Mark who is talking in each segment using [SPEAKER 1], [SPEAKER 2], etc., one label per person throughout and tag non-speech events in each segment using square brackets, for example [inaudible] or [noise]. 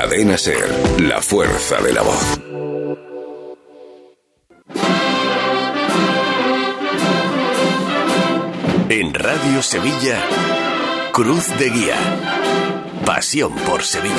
[SPEAKER 1] Cadena Ser, la fuerza de la voz.
[SPEAKER 2] En Radio Sevilla, Cruz de Guía. Pasión por Sevilla.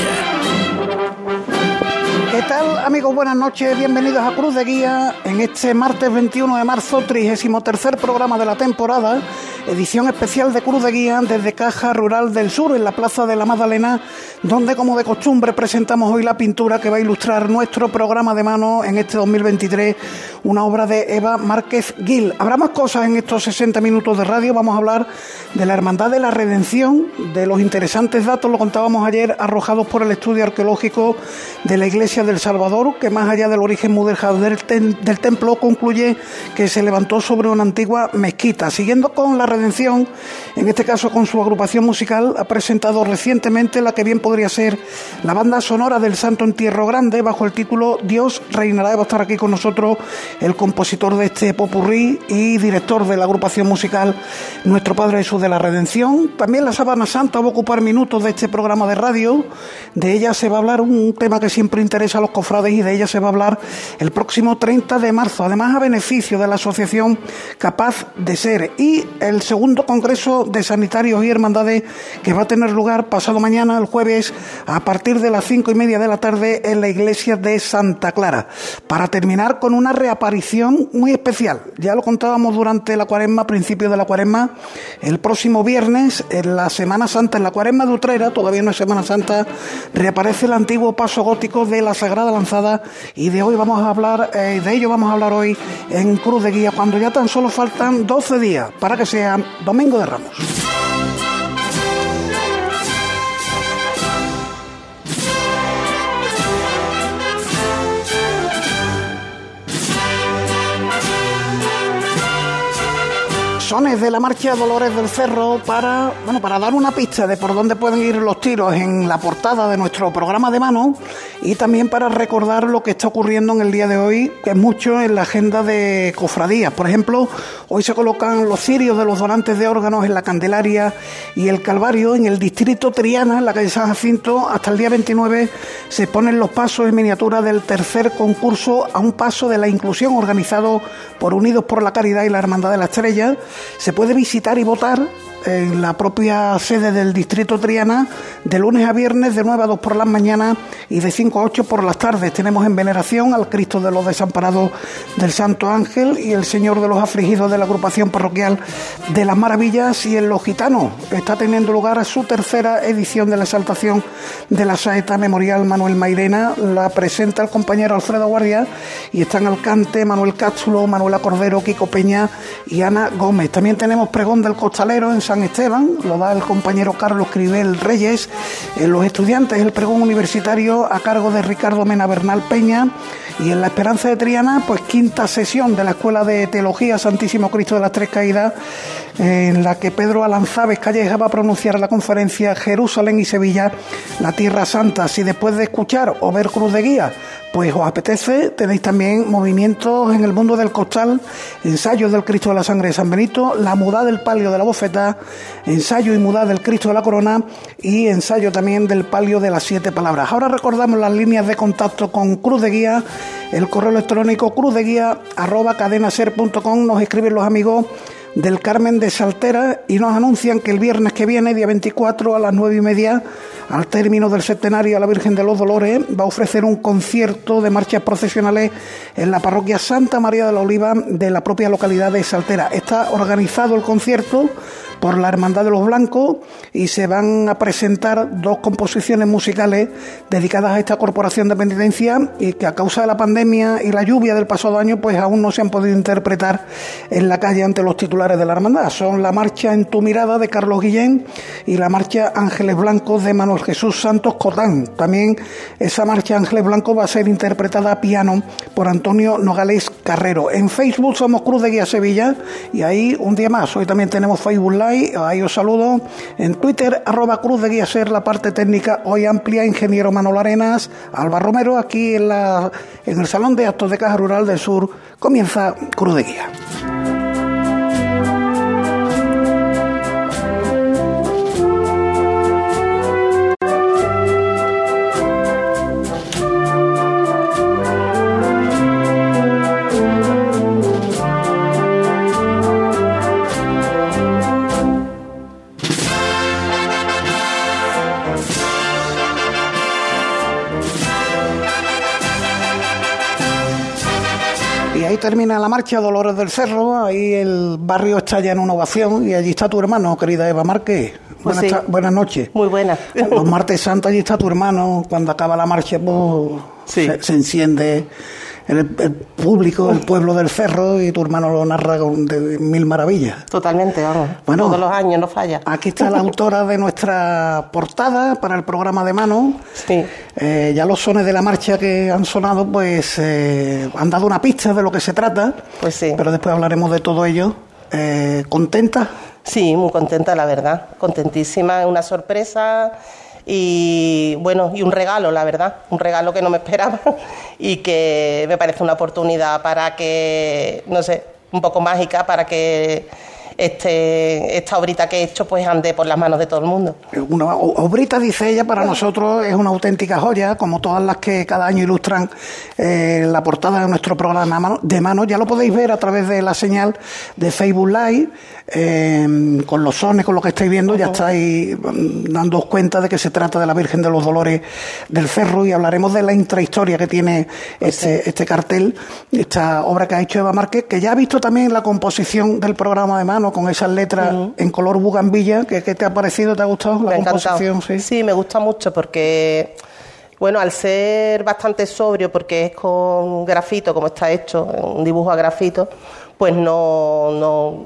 [SPEAKER 3] ¿Qué tal amigos? Buenas noches, bienvenidos a Cruz de Guía en este martes 21 de marzo, 33 programa de la temporada edición especial de Cruz de Guía desde Caja Rural del Sur, en la Plaza de la Magdalena, donde como de costumbre presentamos hoy la pintura que va a ilustrar nuestro programa de mano en este 2023, una obra de Eva Márquez Gil. Habrá más cosas en estos 60 minutos de radio, vamos a hablar de la Hermandad de la Redención, de los interesantes datos, lo contábamos ayer, arrojados por el estudio arqueológico de la Iglesia del Salvador, que más allá del origen mudéjar del, del templo, concluye que se levantó sobre una antigua mezquita. Siguiendo con la Redención, en este caso con su agrupación musical, ha presentado recientemente la que bien podría ser la banda sonora del Santo Entierro Grande bajo el título Dios reinará. Va a estar aquí con nosotros el compositor de este popurrí y director de la agrupación musical Nuestro Padre Jesús de la Redención. También la Sábana Santa va a ocupar minutos de este programa de radio. De ella se va a hablar un tema que siempre interesa a los cofrades y de ella se va a hablar el próximo 30 de marzo, además a beneficio de la asociación Capaz de Ser y el segundo Congreso de Sanitarios y Hermandades que va a tener lugar pasado mañana, el jueves, a partir de las cinco y media de la tarde en la iglesia de Santa Clara. Para terminar con una reaparición muy especial. Ya lo contábamos durante la cuaresma, principio de la cuaresma. El próximo viernes, en la Semana Santa, en la cuaresma de Utrera, todavía no es Semana Santa, reaparece el antiguo paso gótico de la Sagrada Lanzada y de hoy vamos a hablar, eh, de ello vamos a hablar hoy en Cruz de Guía, cuando ya tan solo faltan 12 días para que sea Domingo de Ramos. Sones de la marcha Dolores del Cerro para, bueno, para dar una pista de por dónde pueden ir los tiros en la portada de nuestro programa de mano y también para recordar lo que está ocurriendo en el día de hoy, que es mucho en la agenda de cofradías. Por ejemplo, hoy se colocan los cirios de los donantes de órganos en la Candelaria y el Calvario en el distrito Triana, en la calle San Jacinto, hasta el día 29 se ponen los pasos en miniatura del tercer concurso a un paso de la inclusión organizado por Unidos por la Caridad y la Hermandad de la Estrella se puede visitar y votar en la propia sede del Distrito Triana de lunes a viernes de 9 a 2 por las mañanas y de 5 a 8 por las tardes. Tenemos en veneración al Cristo de los Desamparados del Santo Ángel y el Señor de los Afligidos de la agrupación parroquial de las Maravillas y en Los Gitanos. Está teniendo lugar su tercera edición de la exaltación de la saeta memorial Manuel Mairena. La presenta el compañero Alfredo Guardia y están al cante Manuel Cápsulo, Manuela Cordero, Kiko Peña y Ana Gómez. También tenemos pregón del costalero en San Esteban, lo da el compañero Carlos Cribel Reyes, en los estudiantes el pregón universitario a cargo de Ricardo Mena Bernal Peña y en la Esperanza de Triana, pues quinta sesión de la Escuela de Teología Santísimo Cristo de las Tres Caídas, en la que Pedro Alanzávez Calleja va a pronunciar la conferencia Jerusalén y Sevilla, la Tierra Santa. Si después de escuchar o ver Cruz de Guía pues os apetece, tenéis también movimientos en el mundo del costal, ensayos del Cristo de la Sangre de San Benito, la mudad del palio de la bofeta, ensayo y mudad del Cristo de la Corona y ensayo también del palio de las siete palabras. Ahora recordamos las líneas de contacto con Cruz de Guía, el correo electrónico cruzdeguía arroba cadenaser.com, nos escriben los amigos del Carmen de Saltera y nos anuncian que el viernes que viene, día 24 a las nueve y media, al término del centenario a la Virgen de los Dolores, va a ofrecer un concierto de marchas procesionales en la parroquia Santa María de la Oliva de la propia localidad de Saltera. Está organizado el concierto por la Hermandad de los Blancos y se van a presentar dos composiciones musicales dedicadas a esta corporación de penitencia y que a causa de la pandemia y la lluvia del pasado año pues aún no se han podido interpretar en la calle ante los titulares de la hermandad. Son la marcha En tu mirada de Carlos Guillén y la marcha Ángeles Blancos de Manuel Jesús Santos Cotán. También esa marcha Ángeles Blancos va a ser interpretada a piano por Antonio Nogales Carrero. En Facebook somos Cruz de Guía Sevilla y ahí un día más. Hoy también tenemos Facebook Live ahí os saludo. En Twitter, arroba Cruz de Guía Ser, la parte técnica hoy amplia, ingeniero Manolo Arenas, Alba Romero, aquí en, en el Salón de Actos de Caja Rural del Sur, comienza Cruz de Guía. Termina la marcha Dolores del Cerro, ahí el barrio está ya en una ovación y allí está tu hermano, querida Eva Márquez.
[SPEAKER 4] Pues
[SPEAKER 3] buenas,
[SPEAKER 4] sí.
[SPEAKER 3] buenas noches.
[SPEAKER 4] Muy buena.
[SPEAKER 3] Los martes santos allí está tu hermano, cuando acaba la marcha pues,
[SPEAKER 4] Sí.
[SPEAKER 3] se, se enciende el, el público, el pueblo del Cerro y tu hermano lo narra con- de mil maravillas.
[SPEAKER 4] Totalmente, vamos.
[SPEAKER 3] Bueno.
[SPEAKER 4] Todos los años no falla.
[SPEAKER 3] Aquí está la autora de nuestra portada para el programa de mano.
[SPEAKER 4] Sí.
[SPEAKER 3] Eh, ya los sones de la marcha que han sonado, pues eh, han dado una pista de lo que se trata.
[SPEAKER 4] Pues sí.
[SPEAKER 3] Pero después hablaremos de todo ello. Eh, ¿Contenta?
[SPEAKER 4] Sí, muy contenta, la verdad. Contentísima, una sorpresa y bueno, y un regalo, la verdad. Un regalo que no me esperaba [laughs] y que me parece una oportunidad para que, no sé, un poco mágica para que este, esta obrita que he hecho pues ande por las manos de todo el mundo.
[SPEAKER 3] Una obrita, dice ella, para nosotros es una auténtica joya, como todas las que cada año ilustran eh, la portada de nuestro programa de mano. Ya lo podéis ver a través de la señal de Facebook Live, eh, con los sones, con lo que estáis viendo, ya estáis mm, dándoos cuenta de que se trata de la Virgen de los Dolores del Cerro y hablaremos de la intrahistoria que tiene este, este cartel, esta obra que ha hecho Eva Márquez, que ya ha visto también la composición del programa de mano con esas letras en color bugambilla. ¿Qué, qué te ha parecido? ¿Te ha gustado la
[SPEAKER 4] me encantado.
[SPEAKER 3] composición? Sí.
[SPEAKER 4] me gusta mucho porque, bueno, al ser bastante sobrio, porque es con grafito, como está hecho, un dibujo a grafito, pues no, no,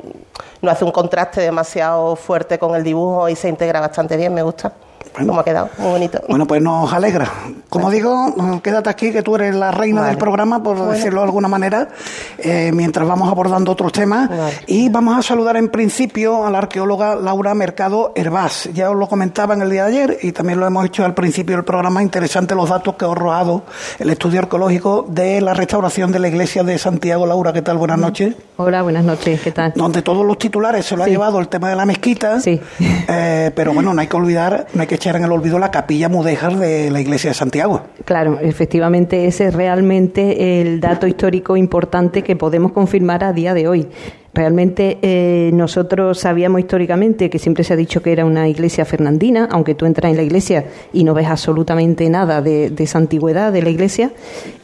[SPEAKER 4] no hace un contraste demasiado fuerte con el dibujo y se integra bastante bien, me gusta.
[SPEAKER 3] Bueno.
[SPEAKER 4] Cómo ha quedado, muy bonito.
[SPEAKER 3] Bueno, pues nos alegra. Como digo, quédate aquí, que tú eres la reina
[SPEAKER 4] Vale.
[SPEAKER 3] del programa, por decirlo de alguna manera, eh, mientras vamos abordando otros temas.
[SPEAKER 4] Vale.
[SPEAKER 3] Y vamos a saludar en principio a la arqueóloga Laura Mercado Herbás. Ya os lo comentaba en el día de ayer y también lo hemos hecho al principio del programa. Interesante los datos que os ha arrojado el estudio arqueológico de la restauración de la iglesia de Santiago. Laura, ¿qué tal? Buenas noches.
[SPEAKER 5] Hola, buenas noches, ¿qué tal?
[SPEAKER 3] Donde todos los titulares se lo ha llevado el tema de la mezquita.
[SPEAKER 5] Sí.
[SPEAKER 3] Eh, pero bueno, no hay que olvidar, no hay que echar en el olvido la capilla mudéjar de la iglesia de Santiago.
[SPEAKER 5] Claro, efectivamente ese es realmente el dato histórico importante que podemos confirmar a día de hoy. Realmente eh, nosotros sabíamos históricamente que siempre se ha dicho que era una iglesia fernandina, aunque tú entras en la iglesia y no ves absolutamente nada de, de esa antigüedad de la iglesia.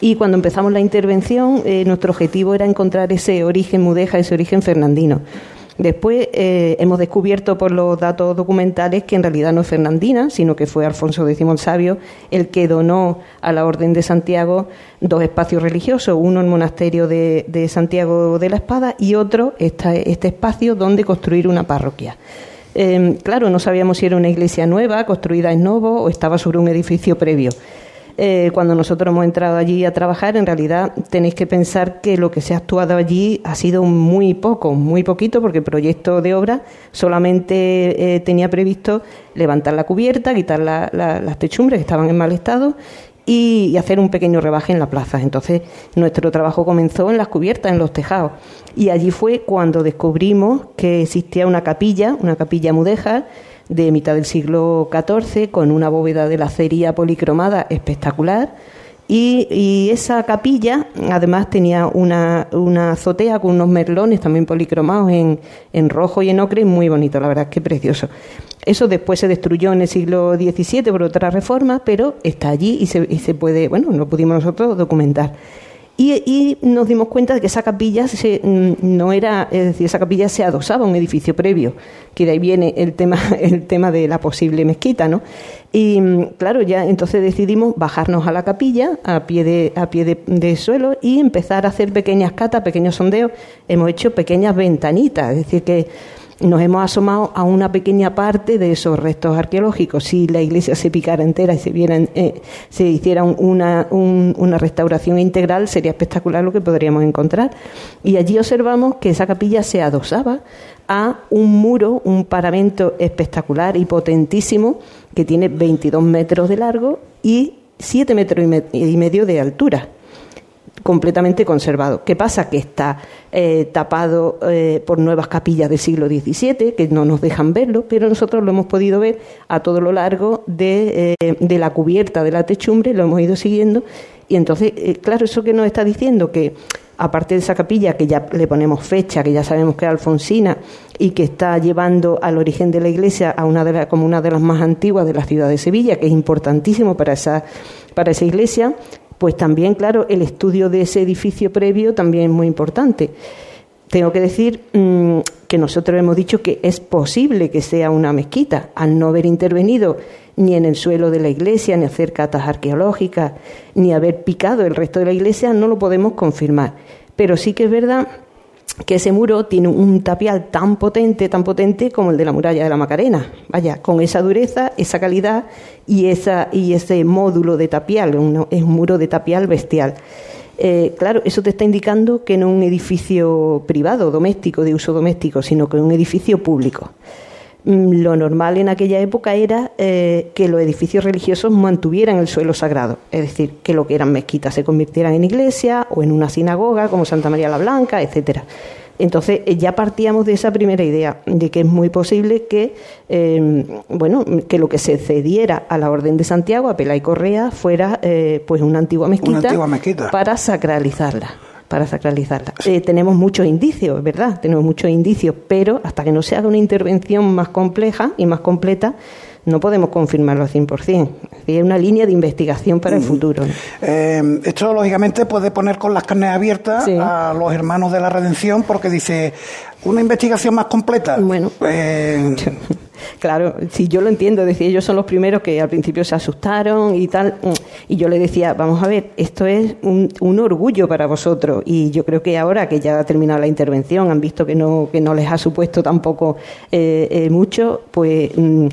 [SPEAKER 5] Y cuando empezamos la intervención, eh, nuestro objetivo era encontrar ese origen mudeja, ese origen fernandino. Después eh, hemos descubierto por los datos documentales que en realidad no es Fernandina, sino que fue Alfonso X el Sabio el que donó a la Orden de Santiago dos espacios religiosos, uno el monasterio de, Santiago de la Espada y otro este espacio donde construir una parroquia. Eh, claro, no sabíamos si era una iglesia nueva, construida en nuevo o estaba sobre un edificio previo. Eh, cuando nosotros hemos entrado allí a trabajar, en realidad tenéis que pensar que lo que se ha actuado allí ha sido muy poco, muy poquito, porque el proyecto de obra solamente eh, tenía previsto levantar la cubierta, quitar la- la- las techumbres que estaban en mal estado y, hacer un pequeño rebaje en la plaza. Entonces, nuestro trabajo comenzó en las cubiertas, en los tejados. Y allí fue cuando descubrimos que existía una capilla, una capilla mudéjar, de mitad del siglo XIV, con una bóveda de lacería policromada espectacular. Y, esa capilla, además, tenía una, una azotea con unos merlones también policromados en, en rojo y en ocre, muy bonito, la verdad que precioso. Eso después se destruyó en el siglo XVII por otra reforma, pero está allí y se, y se puede, bueno, lo pudimos nosotros documentar. Y, y nos dimos cuenta de que esa capilla se, mm, no era, es decir, esa capilla se adosaba a un edificio previo, que de ahí viene el tema, [laughs] el tema de la posible mezquita, ¿no? Y mm, claro, ya entonces decidimos bajarnos a la capilla a pie de, a pie de, de suelo y empezar a hacer pequeñas catas, pequeños sondeos. Hemos hecho pequeñas ventanitas, es decir, que nos hemos asomado a una pequeña parte de esos restos arqueológicos. Si la iglesia se picara entera y se, vieran, eh, se hiciera un- una, un- una restauración integral, sería espectacular lo que podríamos encontrar. Y allí observamos que esa capilla se adosaba a un muro, un paramento espectacular y potentísimo que tiene 22 metros de largo y 7 metros y me- y medio de altura completamente conservado. ¿Qué pasa? Que está eh, tapado eh, por nuevas capillas del siglo XVII, que no nos dejan verlo, pero nosotros lo hemos podido ver a todo lo largo de, eh, de la cubierta de la techumbre, lo hemos ido siguiendo, y entonces, claro, eso que nos está diciendo que aparte de esa capilla que ya le ponemos fecha, que ya sabemos que es alfonsina y que está llevando al origen de la iglesia a una de la- como una de las más antiguas de la ciudad de Sevilla, que es importantísimo para esa, para esa iglesia, Pues también, claro, el estudio de ese edificio previo también es muy importante. Tengo que decir mm, que nosotros hemos dicho que es posible que sea una mezquita, al no haber intervenido ni en el suelo de la iglesia, ni hacer catas arqueológicas, ni haber picado el resto de la iglesia, no lo podemos confirmar. Pero sí que es verdad que ese muro tiene un tapial tan potente, tan potente como el de la muralla de la Macarena. Vaya, con esa dureza, esa calidad y, esa, y ese módulo de tapial, es un muro de tapial bestial. Eh, claro, eso te está indicando que no es un edificio privado, doméstico, de uso doméstico, sino que es un edificio público. Mm, lo normal en aquella época era eh, que los edificios religiosos mantuvieran el suelo sagrado, es decir, que lo que eran mezquitas se convirtieran en iglesia o en una sinagoga como Santa María la Blanca, etcétera. Entonces eh, ya partíamos de esa primera idea, de que es muy posible que, em, bueno, que lo que se cediera a la Orden de Santiago, a Pela y Correa, fuera eh, pues una antigua mezquita. para sacralizarla para sacralizarla. Eh, tenemos muchos indicios, ¿verdad? Tenemos muchos indicios, pero hasta que no se haga una intervención más compleja y más completa, no podemos confirmarlo al 100%. Es una línea de investigación para el futuro.
[SPEAKER 3] Eh, esto, lógicamente, puede poner con las carnes abiertas a los hermanos de la redención porque dice, una investigación más completa.
[SPEAKER 5] Bueno. Eh, [laughs] Claro, si yo lo entiendo, decía, ellos son los primeros que al principio se asustaron y tal, y yo le decía, vamos a ver, esto es un, un orgullo para vosotros, y yo creo que ahora que ya ha terminado la intervención, han visto que no, que no les ha supuesto tampoco eh, eh, mucho, pues... Mm,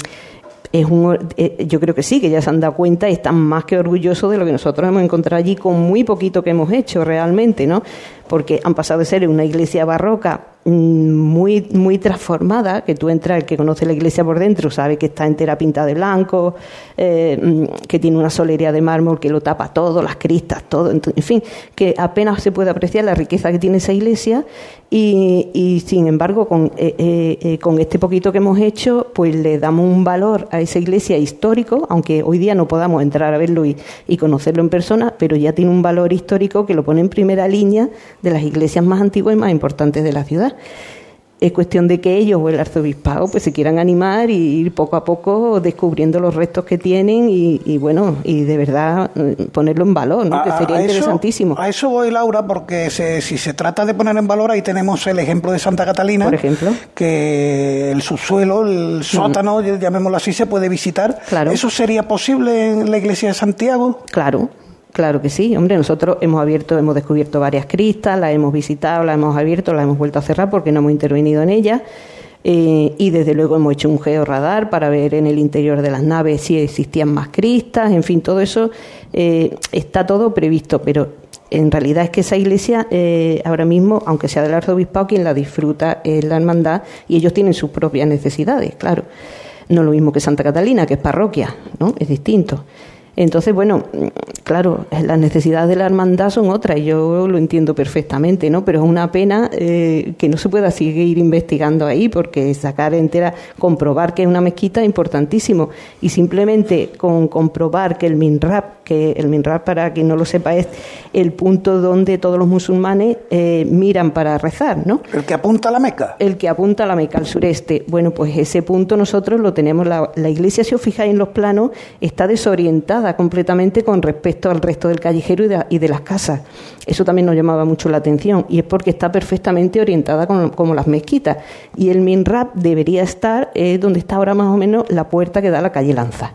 [SPEAKER 5] es un, eh, yo creo que sí, que ya se han dado cuenta y están más que orgullosos de lo que nosotros hemos encontrado allí con muy poquito que hemos hecho realmente, ¿no? Porque han pasado de ser una iglesia barroca muy, muy transformada, que tú entras, el que conoce la iglesia por dentro sabe que está entera pintada de blanco, eh, mm, que tiene una solería de mármol que lo tapa todo, las cristas, todo, en fin, que apenas se puede apreciar la riqueza que tiene esa iglesia y, sin embargo con, eh, eh, con este poquito que hemos hecho, pues le damos un valor a esa iglesia histórico, aunque hoy día no podamos entrar a verlo y, y conocerlo en persona, pero ya tiene un valor histórico que lo pone en primera línea de las iglesias más antiguas y más importantes de la ciudad es cuestión de que ellos o el arzobispado pues se quieran animar y ir poco a poco descubriendo los restos que tienen y, bueno y de verdad mm, ponerlo en valor ¿no? que sería interesantísimo.
[SPEAKER 3] a eso voy Laura porque si se trata de poner en valor ahí tenemos el ejemplo de Santa Catalina
[SPEAKER 5] por ejemplo.
[SPEAKER 3] que el subsuelo el sótano llamémoslo así se puede visitar.
[SPEAKER 5] Claro.
[SPEAKER 3] Eso sería posible en la iglesia de Santiago
[SPEAKER 5] claro Claro que sí, hombre, nosotros hemos abierto, hemos descubierto varias cristas, las hemos visitado, las hemos abierto, las hemos vuelto a cerrar porque no hemos intervenido en ellas. Eh, y desde luego hemos hecho un georradar para ver en el interior de las naves si existían más cristas, en fin, todo eso eh, está todo previsto, pero en realidad es que esa iglesia eh, ahora mismo, aunque sea del arzobispado, quien la disfruta es la hermandad y ellos tienen sus propias necesidades, claro. No lo mismo que Santa Catalina, que es parroquia, ¿no? Es distinto. Entonces, bueno, claro, las necesidades de la hermandad son otras, y yo lo entiendo perfectamente, ¿no? Pero es una pena eh, que no se pueda seguir investigando ahí, porque sacar entera, comprobar que es una mezquita es importantísimo. Y simplemente con comprobar que el MINRAP, que el MINRAP, para quien no lo sepa, es el punto donde todos los musulmanes eh, miran para rezar, ¿no?
[SPEAKER 3] El que apunta a la Meca.
[SPEAKER 5] El que apunta a la Meca, al sureste. Bueno, pues ese punto nosotros lo tenemos, la, la iglesia, si os fijáis en los planos, está desorientada completamente con respecto al resto del callejero y de, las casas. Eso también nos llamaba mucho la atención y es porque está perfectamente orientada como las mezquitas. Y el MINRAP debería estar eh, donde está ahora más o menos la puerta que da a la calle Lanza.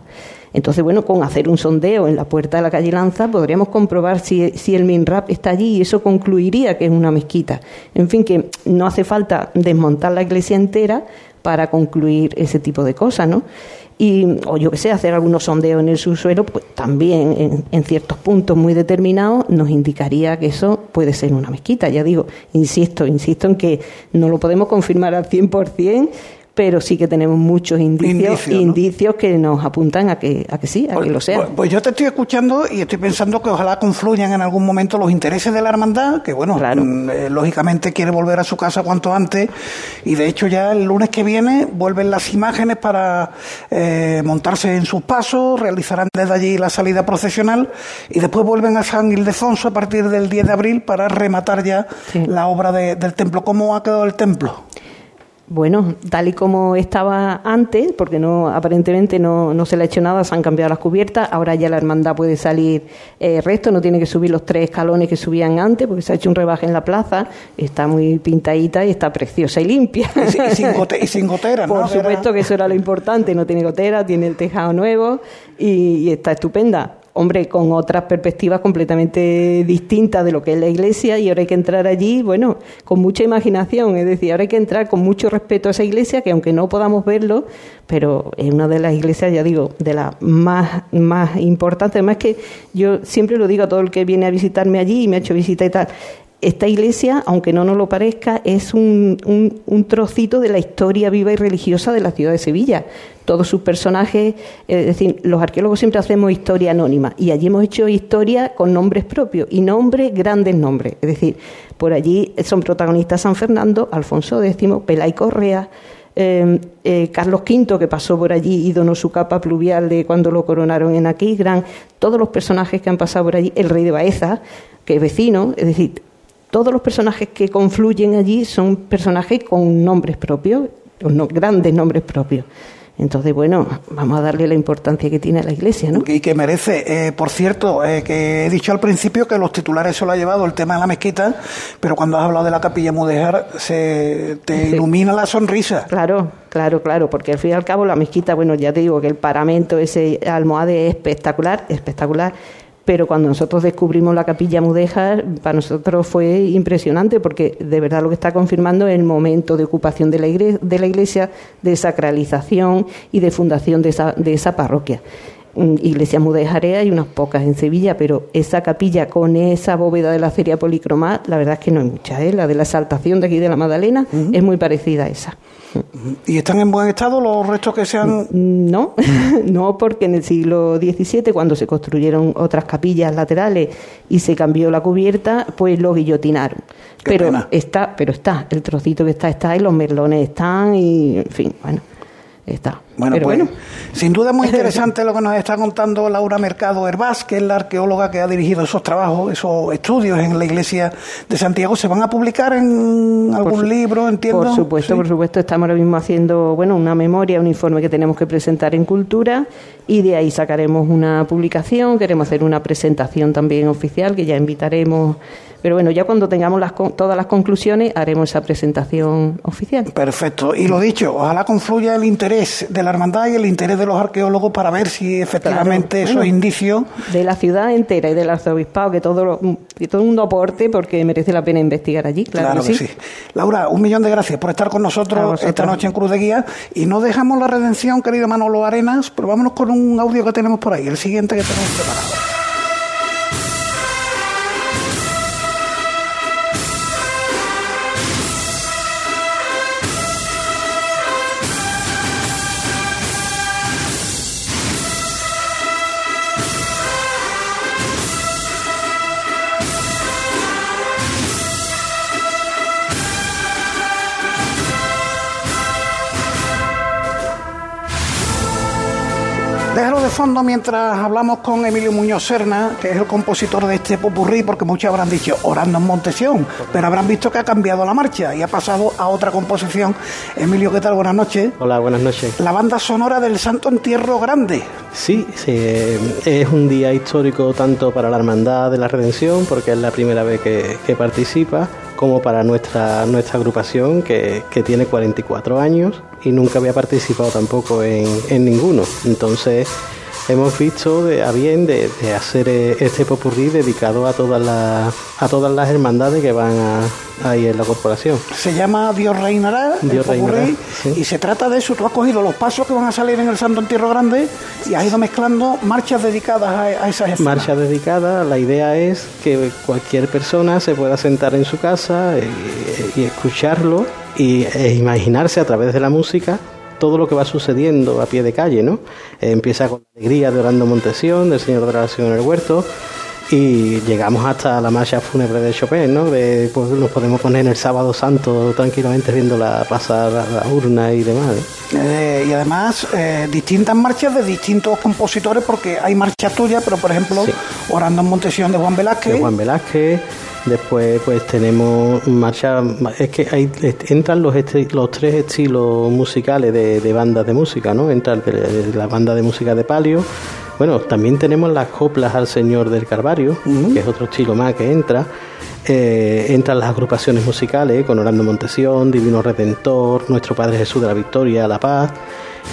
[SPEAKER 5] Entonces, bueno, con hacer un sondeo en la puerta de la calle Lanza podríamos comprobar si, si, el MINRAP está allí y eso concluiría que es una mezquita. En fin, que no hace falta desmontar la iglesia entera para concluir ese tipo de cosas, ¿no? Y, o yo que sé, hacer algunos sondeos en el subsuelo, pues también en, en, ciertos puntos muy determinados nos indicaría que eso puede ser una mezquita. Ya digo, insisto, insisto en que no lo podemos confirmar al 100%, pero sí que tenemos muchos indicios, indicios que nos apuntan a que, a que sí, a
[SPEAKER 3] pues,
[SPEAKER 5] que lo sea.
[SPEAKER 3] Pues, pues, yo te estoy escuchando y estoy pensando que ojalá confluyan en algún momento los intereses de la hermandad, que bueno, mm, eh, lógicamente quiere volver a su casa cuanto antes, y de hecho ya el lunes que viene vuelven las imágenes para eh, montarse en sus pasos, realizarán desde allí la salida procesional y después vuelven a San Ildefonso a partir del 10 de abril para rematar ya la obra del templo. ¿Cómo ha quedado el templo?
[SPEAKER 5] Bueno, tal y como estaba antes, porque no aparentemente no, no se le ha hecho nada, se han cambiado las cubiertas, ahora ya la hermandad puede salir eh, resto, no tiene que subir los tres escalones que subían antes, porque se ha hecho un rebaje en la plaza, está muy pintadita y está preciosa y limpia.
[SPEAKER 3] Y, sin, [laughs] gote, y sin gotera,
[SPEAKER 5] ¿no? Por supuesto que eso era lo importante, no tiene gotera, tiene el tejado nuevo y está estupenda hombre, con otras perspectivas completamente distintas de lo que es la iglesia y ahora hay que entrar allí, bueno, con mucha imaginación, es decir, ahora hay que entrar con mucho respeto a esa iglesia, que aunque no podamos verlo, pero es una de las iglesias, ya digo, de las más, más importantes, además que yo siempre lo digo a todo el que viene a visitarme allí y me ha hecho visita y tal, esta iglesia, aunque no nos lo parezca, es un, trocito de la historia viva y religiosa de la ciudad de Sevilla. Todos sus personajes, es decir, los arqueólogos siempre hacemos historia anónima y allí hemos hecho historia con nombres propios y nombres, grandes nombres. Es decir, por allí son protagonistas San Fernando, Alfonso X, Pelay Correa, eh, eh, Carlos V, que pasó por allí y donó su capa pluvial de cuando lo coronaron en Aquisgrán, todos los personajes que han pasado por allí, el rey de Baeza, que es vecino, es decir, todos los personajes que confluyen allí son personajes con nombres propios, con grandes nombres propios. Entonces, bueno, vamos a darle la importancia que tiene a la Iglesia, ¿no?
[SPEAKER 3] Y que merece. Eh, por cierto, eh, que he dicho al principio que los titulares se lo ha llevado el tema de la mezquita, pero cuando has hablado de la capilla Mudéjar, se te ilumina la sonrisa.
[SPEAKER 5] Claro, claro, claro, porque al fin y al cabo la mezquita, bueno, ya te digo que el paramento, ese almohade es espectacular, espectacular pero cuando nosotros descubrimos la capilla mudéjar, para nosotros fue impresionante porque de verdad lo que está confirmando es el momento de ocupación de la, iglesia, de, la iglesia, de sacralización y de fundación de esa, de esa parroquia. Mm, Iglesia mudéjares hay unas pocas en Sevilla, pero esa capilla con esa bóveda de la feria policromá, la verdad es que no hay mucha. ¿eh? La de la exaltación de aquí de la Magdalena es muy parecida a esa.
[SPEAKER 3] ¿Y están en buen estado los restos que se han...?
[SPEAKER 5] No, [laughs] no, porque en el siglo XVII, cuando se construyeron otras capillas laterales y se cambió la cubierta, pues lo guillotinaron. pero está, pero está, el trocito que está está y los merlones están y, en fin, bueno está.
[SPEAKER 3] Bueno, pues, bueno. sin duda es muy [laughs] interesante lo que nos está contando Laura Mercado Herbás, que es la arqueóloga que ha dirigido esos trabajos, esos estudios en la iglesia de Santiago. ¿Se van a publicar en algún libro, entiendo?
[SPEAKER 5] Por supuesto, por supuesto. Estamos ahora mismo haciendo bueno, una memoria, un informe que tenemos que presentar en Cultura y de ahí sacaremos una publicación. Queremos hacer una presentación también oficial que ya invitaremos pero bueno, ya cuando tengamos las, todas las conclusiones haremos esa presentación oficial.
[SPEAKER 3] Perfecto. Y lo dicho, ojalá confluya el interés de la hermandad y el interés de los arqueólogos para ver si efectivamente esos indicios...
[SPEAKER 5] De la ciudad entera y del arzobispado, que todo, que todo el mundo aporte porque merece la pena investigar allí, claro, que, sí.
[SPEAKER 3] Laura, un millón de gracias por estar con nosotros esta noche en Cruz de Guía y no dejamos la redención, querido Manolo Arenas, pero vámonos con un audio que tenemos por ahí, el siguiente que tenemos preparado. Fondo mientras hablamos con Emilio Muñoz Serna, que es el compositor de este popurrí, porque muchos habrán dicho orando en Montesión, pero habrán visto que ha cambiado la marcha y ha pasado a otra composición. Emilio, ¿qué tal? Buenas noches.
[SPEAKER 6] Hola, buenas noches.
[SPEAKER 3] La banda sonora del Santo Entierro Grande.
[SPEAKER 6] Sí, sí, es un día histórico tanto para la Hermandad de la Redención, porque es la primera vez que, que participa, como para nuestra, nuestra agrupación, que, que tiene 44 años y nunca había participado tampoco en, en ninguno. Entonces hemos visto de, a bien de, hacer eh, este popurrí dedicado a todas las a todas las hermandades que van ahí en la corporación.
[SPEAKER 3] Se llama Dios reinará, Dios reinará y se trata de eso. Tú has cogido los pasos que van a salir en el Santo Entierro Grande y has ido mezclando marchas dedicadas a, esas escenas.
[SPEAKER 6] Marchas dedicadas. La idea es que cualquier persona se pueda sentar en su casa y, y escucharlo y, e imaginarse a través de la música todo lo que va sucediendo a pie de calle, ¿no? Eh, empieza con la alegría de Orando Montesión, del Señor de la Oración en el Huerto, y llegamos hasta la marcha fúnebre de Chopin, ¿no? De, pues, nos podemos poner en el sábado santo tranquilamente viendo la pasar la, urna y demás.
[SPEAKER 3] Eh, y además eh, distintas marchas de distintos compositores porque hay marchas tuyas, pero por ejemplo Orando en Montesión de Juan Velázquez.
[SPEAKER 6] De Juan Velázquez. Después pues tenemos marcha, es que hay, entran los, los tres estilos musicales de, de bandas de música, ¿no? Entra la banda de música de palio, bueno, también tenemos las coplas al Señor del Carvario, que es otro estilo más que entra. Eh, entran las agrupaciones musicales con Orlando Montesión, Divino Redentor, Nuestro Padre Jesús de la Victoria, La Paz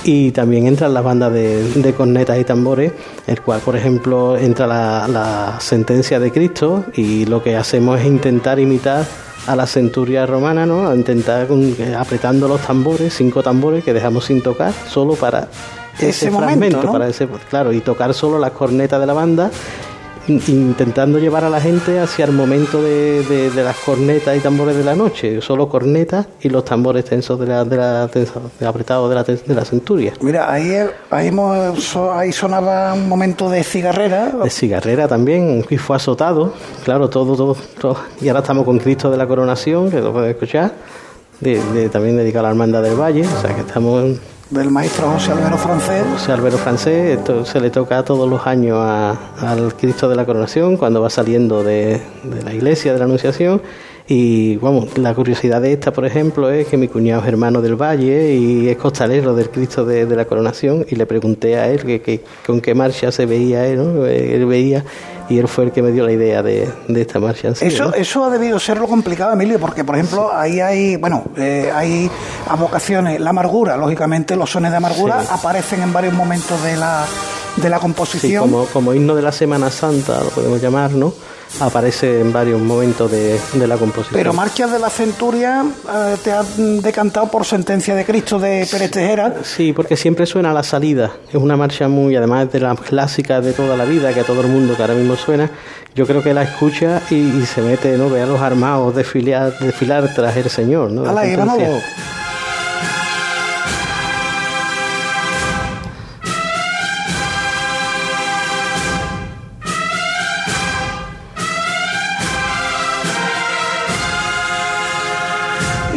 [SPEAKER 6] y también entran las bandas de, cornetas y tambores, el cual, por ejemplo, entra la, sentencia de Cristo y lo que hacemos es intentar imitar a la centuria romana, ¿no? A intentar eh, apretando los tambores, cinco tambores que dejamos sin tocar, solo para ese, fragmento, para ese, claro, y tocar solo las cornetas de la banda intentando llevar a la gente hacia el momento de, de, las cornetas y tambores de la noche, solo cornetas y los tambores tensos de la, de la apretados de la, de la centuria.
[SPEAKER 3] Mira, ahí, ahí, ahí sonaba un momento de cigarrera.
[SPEAKER 6] De cigarrera también, y fue azotado, claro, todo, todo, todo, Y ahora estamos con Cristo de la Coronación, que lo puedes escuchar, de, también dedicado a la Hermandad del Valle, o sea que estamos
[SPEAKER 3] del maestro José Albero Francés.
[SPEAKER 6] José Albero Francés, esto se le toca todos los años al Cristo de la Coronación cuando va saliendo de, la iglesia de la Anunciación y vamos, la curiosidad de esta, por ejemplo, es que mi cuñado es hermano del Valle y es costalero del Cristo de, la Coronación y le pregunté a él que, con qué marcha se veía él, ¿no? él veía y él fue el que me dio la idea de, esta marcha.
[SPEAKER 3] eso, eso ha debido ser lo complicado, Emilio, porque por ejemplo ahí hay, bueno, eh, hay avocaciones, la amargura, lógicamente los sones de amargura aparecen en varios momentos de la, de la composición.
[SPEAKER 6] como, como himno de la Semana Santa, lo podemos llamar, ¿no? Aparece en varios momentos de, la composición.
[SPEAKER 3] Pero Marchas de la Centuria eh, te ha decantado por Sentencia de Cristo de Pérez Tejera.
[SPEAKER 6] Sí, porque siempre suena a la salida. Es una marcha muy, además de las clásicas de toda la vida, que a todo el mundo que ahora mismo suena, yo creo que la escucha y, se mete, ¿no? Ve a los armados desfilar, desfilar tras el Señor, ¿no?
[SPEAKER 3] la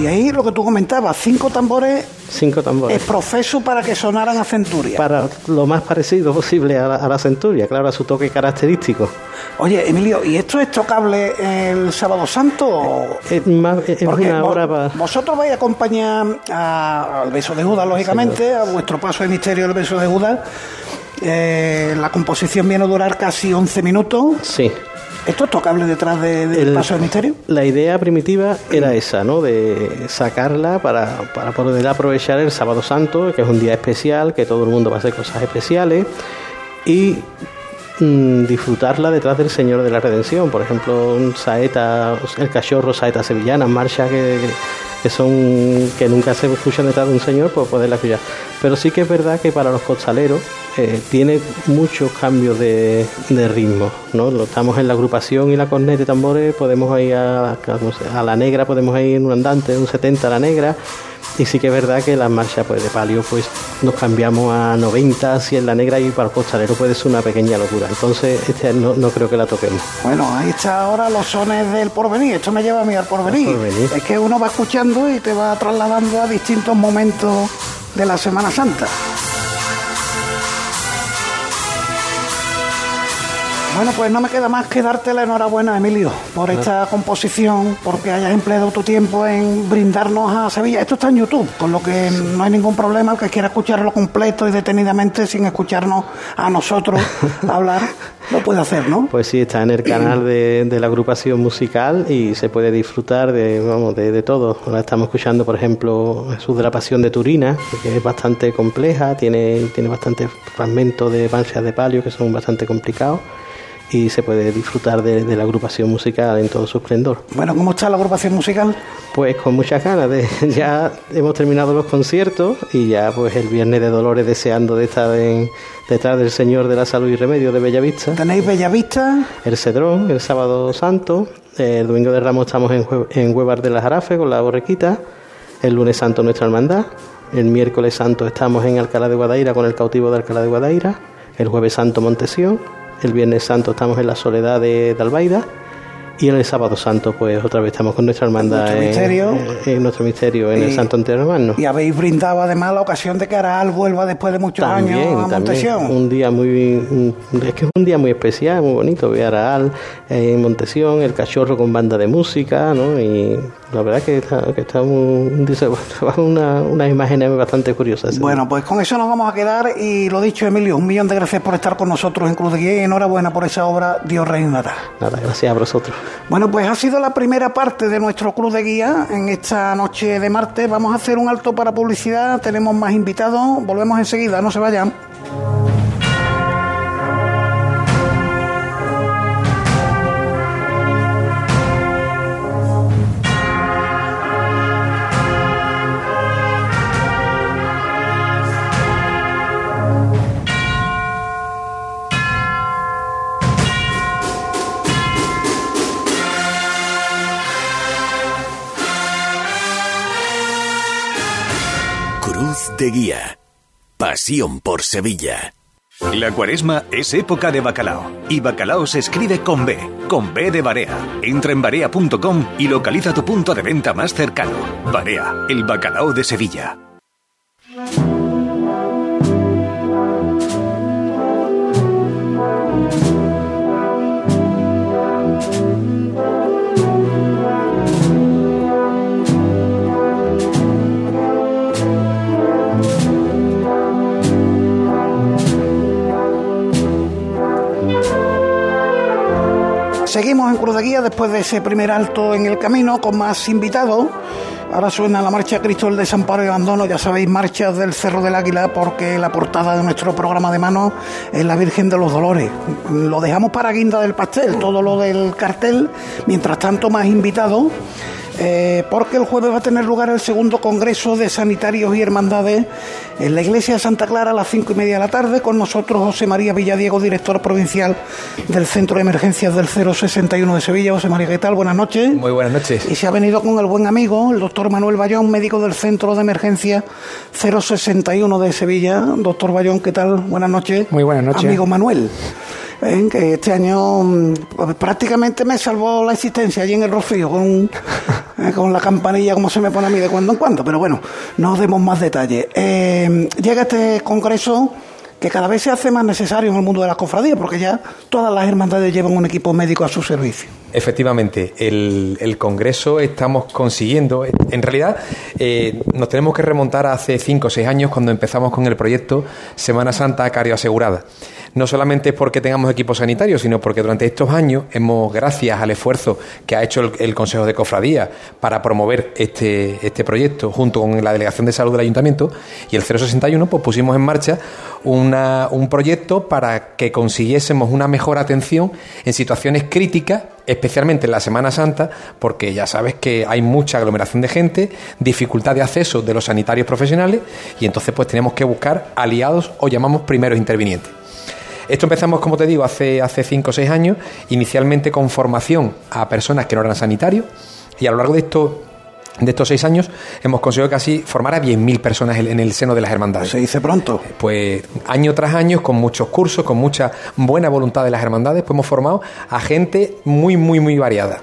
[SPEAKER 3] Y ahí lo que tú comentabas, cinco tambores.
[SPEAKER 6] Cinco tambores.
[SPEAKER 3] Es profeso para que sonaran a centuria.
[SPEAKER 6] Para lo más parecido posible a la, centuria, claro, a su toque característico.
[SPEAKER 3] Oye, Emilio, ¿y esto es tocable el Sábado Santo?
[SPEAKER 6] Es, una hora para...
[SPEAKER 3] Vosotros vais a acompañar al beso de Judas, lógicamente, a vuestro paso de misterio del beso de Judas. Eh, la composición viene a durar casi 11 minutos.
[SPEAKER 6] Sí.
[SPEAKER 3] ¿Esto es tocable detrás del paso del misterio?
[SPEAKER 6] La idea primitiva era esa, ¿no? De sacarla para, para poder aprovechar el Sábado Santo, que es un día especial, que todo el mundo va a hacer cosas especiales, y mm, disfrutarla detrás del Señor de la Redención. Por ejemplo, un saeta, el cachorro saeta sevillana, marcha que, que son que nunca se escuchan detrás de un señor, pues poderla escuchar. Pero sí que es verdad que para los costaleros eh, tiene muchos cambios de, ritmo. ¿no? Estamos en la agrupación y la corneta y tambores, podemos ir a, a, la negra, podemos ir en un andante, un 70 a la negra. Y sí que es verdad que las marchas pues, de palio pues nos cambiamos a 90, si en la negra y para el costalero puede ser una pequeña locura. Entonces este no, no creo que la toquemos.
[SPEAKER 3] Bueno, ahí está ahora los sones del porvenir. Esto me lleva a mí al porvenir. Es que uno va escuchando y te va trasladando a distintos momentos de la Semana Santa. Bueno, pues no me queda más que darte la enhorabuena, Emilio, por esta composición, porque hayas empleado tu tiempo en brindarnos a Sevilla. Esto está en YouTube, con lo que no hay ningún problema. El que quiera escucharlo completo y detenidamente sin escucharnos a nosotros [laughs] hablar, lo puede hacer, ¿no?
[SPEAKER 6] Pues sí, está en el canal de, la agrupación musical y se puede disfrutar de, vamos, de, todo. Ahora estamos escuchando, por ejemplo, Jesús de la Pasión de Turina, que es bastante compleja, tiene, tiene bastantes fragmentos de manchas de palio que son bastante complicados y se puede disfrutar de, la agrupación musical en todo su esplendor.
[SPEAKER 3] Bueno, ¿cómo está la agrupación musical?
[SPEAKER 6] Pues con muchas ganas. De, [laughs] ya hemos terminado los conciertos y ya pues el Viernes de Dolores deseando de estar en, detrás del Señor de la Salud y Remedio de Bellavista.
[SPEAKER 3] ¿Tenéis Bellavista?
[SPEAKER 6] El Cedrón, el Sábado Santo. El Domingo de Ramos estamos en, en Huevar de la Jarafe con la borrequita. El lunes santo nuestra hermandad. El miércoles santo estamos en Alcalá de Guadaira con el cautivo de Alcalá de Guadaira. El jueves santo Montesión el Viernes Santo estamos en la Soledad de, Albaida y el sábado santo, pues otra vez estamos con nuestra hermandad en,
[SPEAKER 3] misterio.
[SPEAKER 6] en nuestro misterio, en
[SPEAKER 3] Y-
[SPEAKER 6] el Santo Entierro Hermano.
[SPEAKER 3] Y habéis brindado además la ocasión de que Araal vuelva después de muchos
[SPEAKER 6] También,
[SPEAKER 3] años a. Montesión.
[SPEAKER 6] Un día muy. es que es un día muy especial, muy bonito. Ver a Araal eh, en Montesión, el cachorro con banda de música, ¿no? Y la verdad que está, que está [laughs] una, unas imágenes bastante curiosas.
[SPEAKER 3] Bueno, pues con eso nos vamos a quedar y lo dicho, Emilio, un millón de gracias por estar con nosotros en Cruz de Guía y enhorabuena por esa obra Dios reinará.
[SPEAKER 6] Nada, gracias a vosotros.
[SPEAKER 3] Bueno, pues ha sido la primera parte de nuestro Cruz de Guía en esta noche de martes. Vamos a hacer un alto para publicidad, tenemos más invitados, volvemos enseguida, no se vayan.
[SPEAKER 2] Guía. Pasión por Sevilla.
[SPEAKER 7] La cuaresma es época de bacalao. Y bacalao se escribe con B, con B de Barea. Entra en barea.com y localiza tu punto de venta más cercano. Barea, el bacalao de Sevilla.
[SPEAKER 3] Cruz de Guía después de ese primer alto en el camino con más invitados. Ahora suena la marcha Cristo el Desamparo y Abandono, ya sabéis, marchas del Cerro del Águila, porque la portada de nuestro programa de mano es la Virgen de los Dolores. Lo dejamos para guinda del pastel, todo lo del cartel. Mientras tanto, más invitados. Eh, porque el jueves va a tener lugar el segundo Congreso de Sanitarios y Hermandades en la Iglesia de Santa Clara a las cinco y media de la tarde. Con nosotros José María Villadiego, director provincial del Centro de Emergencias del 061 de Sevilla. José María, ¿qué tal? Buenas noches.
[SPEAKER 8] Muy buenas noches.
[SPEAKER 3] Y se ha venido con el buen amigo, el doctor Manuel Bayón, médico del Centro de Emergencia 061 de Sevilla. Doctor Bayón, ¿qué tal? Buenas noches.
[SPEAKER 8] Muy buenas noches.
[SPEAKER 3] Amigo Manuel. Que este año mm, pues, prácticamente me salvó la existencia allí en el Rocío con, [laughs] eh, con la campanilla como se me pone a mí de cuando en cuando. Pero bueno, no demos más detalles. Eh, llega este congreso que cada vez se hace más necesario en el mundo de las cofradías, porque ya todas las hermandades llevan un equipo médico a su servicio.
[SPEAKER 8] Efectivamente, el, el Congreso estamos consiguiendo. En realidad, eh, nos tenemos que remontar a hace cinco o seis años cuando empezamos con el proyecto Semana Santa Cario Asegurada. No solamente es porque tengamos equipos sanitarios, sino porque durante estos años hemos, gracias al esfuerzo que ha hecho el, Consejo de Cofradía para promover este, este proyecto junto con la Delegación de Salud del Ayuntamiento y el 061, pues pusimos en marcha una- un proyecto para que consiguiésemos una mejor atención en situaciones críticas, especialmente en la Semana Santa, porque ya sabes que hay mucha aglomeración de gente, dificultad de acceso de los sanitarios profesionales y entonces pues tenemos que buscar aliados o llamamos primeros intervinientes. Esto empezamos, como te digo, hace, hace cinco o seis años, inicialmente con formación a personas que no eran sanitarios, y a lo largo de estos, de estos seis años hemos conseguido casi formar a 10.000 personas en en el seno de las hermandades.
[SPEAKER 3] Se dice pronto.
[SPEAKER 8] Pues año tras año, con muchos cursos, con mucha buena voluntad de las hermandades, pues hemos formado a gente muy, muy, muy variada.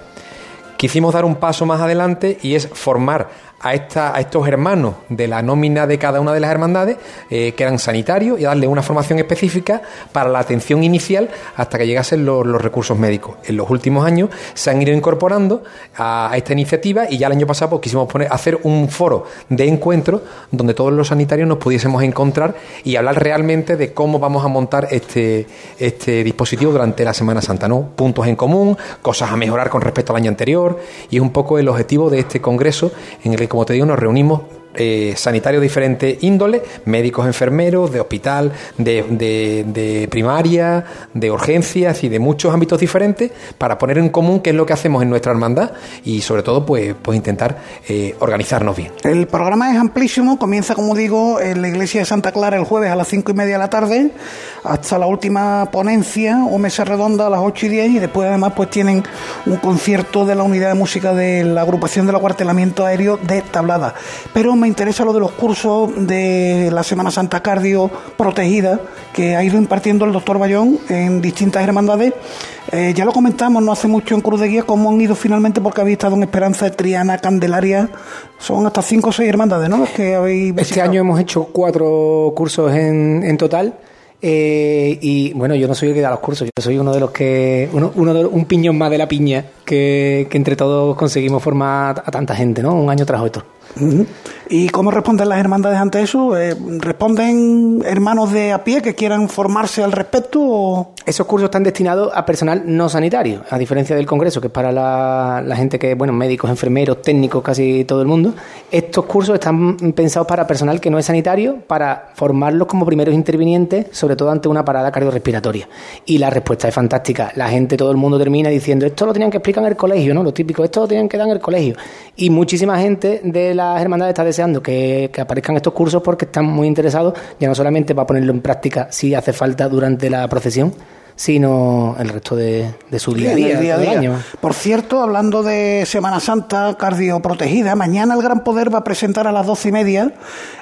[SPEAKER 8] Quisimos dar un paso más adelante y es formar a, esta, a estos hermanos de la nómina de cada una de las hermandades, eh, que eran sanitarios, y darle una formación específica para la atención inicial hasta que llegasen los, recursos médicos. En los últimos años se han ido incorporando a, a esta iniciativa y ya el año pasado pues, quisimos poner, hacer un foro de encuentro donde todos los sanitarios nos pudiésemos encontrar y hablar realmente de cómo vamos a montar este, este dispositivo durante la Semana Santa, ¿no? Puntos en común, cosas a mejorar con respecto al año anterior y es un poco el objetivo de este congreso en el como te digo, nos reunimos eh, sanitarios de diferentes índoles, médicos, enfermeros, de hospital, de, de- primaria, de urgencias y de muchos ámbitos diferentes para poner en común qué es lo que hacemos en nuestra hermandad y sobre todo pues, pues intentar eh, organizarnos bien.
[SPEAKER 3] El programa es amplísimo, comienza, como digo, en la iglesia de Santa Clara el jueves a las cinco y media de la tarde, hasta la última ponencia o mesa redonda a las ocho y diez, y después además pues tienen un concierto de la unidad de música de la agrupación del acuartelamiento aéreo de Tablada. Pero me interesa lo de los cursos de la Semana Santa Cardio protegida que ha ido impartiendo el doctor Bayón en distintas hermandades. Eh, ya lo comentamos no hace mucho en Cruz de Guía cómo han ido finalmente porque habéis estado en Esperanza, Triana, Candelaria. Son hasta cinco o seis hermandades, ¿no? Los que habéis
[SPEAKER 9] Este año hemos hecho cuatro cursos en, en total. Eh, y bueno, yo no soy el que da los cursos, yo soy uno de los que, uno, uno de, un piñón más de la piña que, que entre todos conseguimos formar a tanta gente, ¿no? Un año tras otro.
[SPEAKER 3] ¿Y cómo responden las hermandades ante eso? Eh, ¿Responden hermanos de a pie que quieran formarse al respecto? O...
[SPEAKER 9] Esos cursos están destinados a personal no sanitario, a diferencia del Congreso, que es para la, la gente que, bueno, médicos, enfermeros, técnicos, casi todo el mundo. Estos cursos están pensados para personal que no es sanitario, para formarlos como primeros intervinientes, sobre todo ante una parada cardiorrespiratoria. Y la respuesta es fantástica. La gente, todo el mundo termina diciendo, esto lo tenían que explicar en el colegio, ¿no? Lo típico, esto lo tenían que dar en el colegio. Y muchísima gente de las hermandades está deseando que, que aparezcan estos cursos porque están muy interesados, ya no solamente para ponerlo en práctica si hace falta durante la procesión, sino el resto de, de su día día,
[SPEAKER 3] del día
[SPEAKER 9] año.
[SPEAKER 3] Por cierto, hablando de Semana Santa cardioprotegida, mañana el Gran Poder va a presentar a las doce y media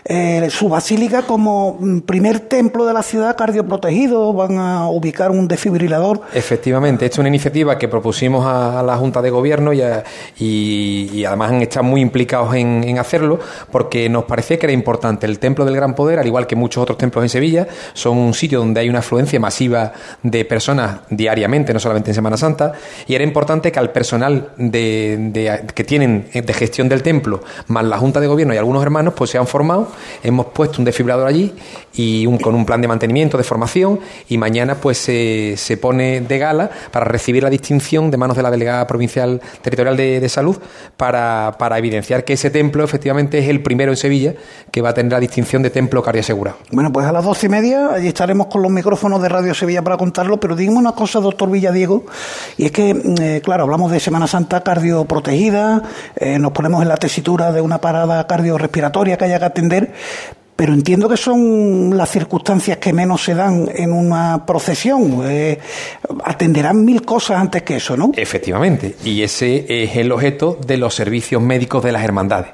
[SPEAKER 3] eh, su basílica como mm, primer templo de la ciudad cardioprotegido. Van a ubicar un desfibrilador.
[SPEAKER 8] Efectivamente, esta es una iniciativa que propusimos a, a la Junta de Gobierno y, a- y- y además han estado muy implicados en, en hacerlo porque nos parecía que era importante. El Templo del Gran Poder, al igual que muchos otros templos en Sevilla, son un sitio donde hay una afluencia masiva de personas diariamente, no solamente en Semana Santa, y era importante que al personal de, de- que tienen de gestión del templo, más la Junta de Gobierno y algunos hermanos, pues se han formado, hemos puesto un desfibrilador allí y un- con un plan de mantenimiento, de formación, y mañana pues se, se pone de gala para recibir la distinción de manos de la delegada provincial territorial de, de salud para, para evidenciar que ese templo efectivamente es el primero en Sevilla que va a tener la distinción de templo cardioasegurado.
[SPEAKER 3] Bueno, pues a las doce y media allí estaremos con los micrófonos de Radio Sevilla para contarlo, pero dígame una cosa, doctor Villadiego, y es que, mm, eh, claro, hablamos de Semana Santa cardioprotegida, eh, nos ponemos en la tesitura de una parada cardiorrespiratoria que haya que atender, pero entiendo que son las circunstancias que menos se dan en una procesión. Eh, atenderán mil cosas antes que eso, ¿no?
[SPEAKER 8] Efectivamente, y ese es el objeto de los servicios médicos de las hermandades.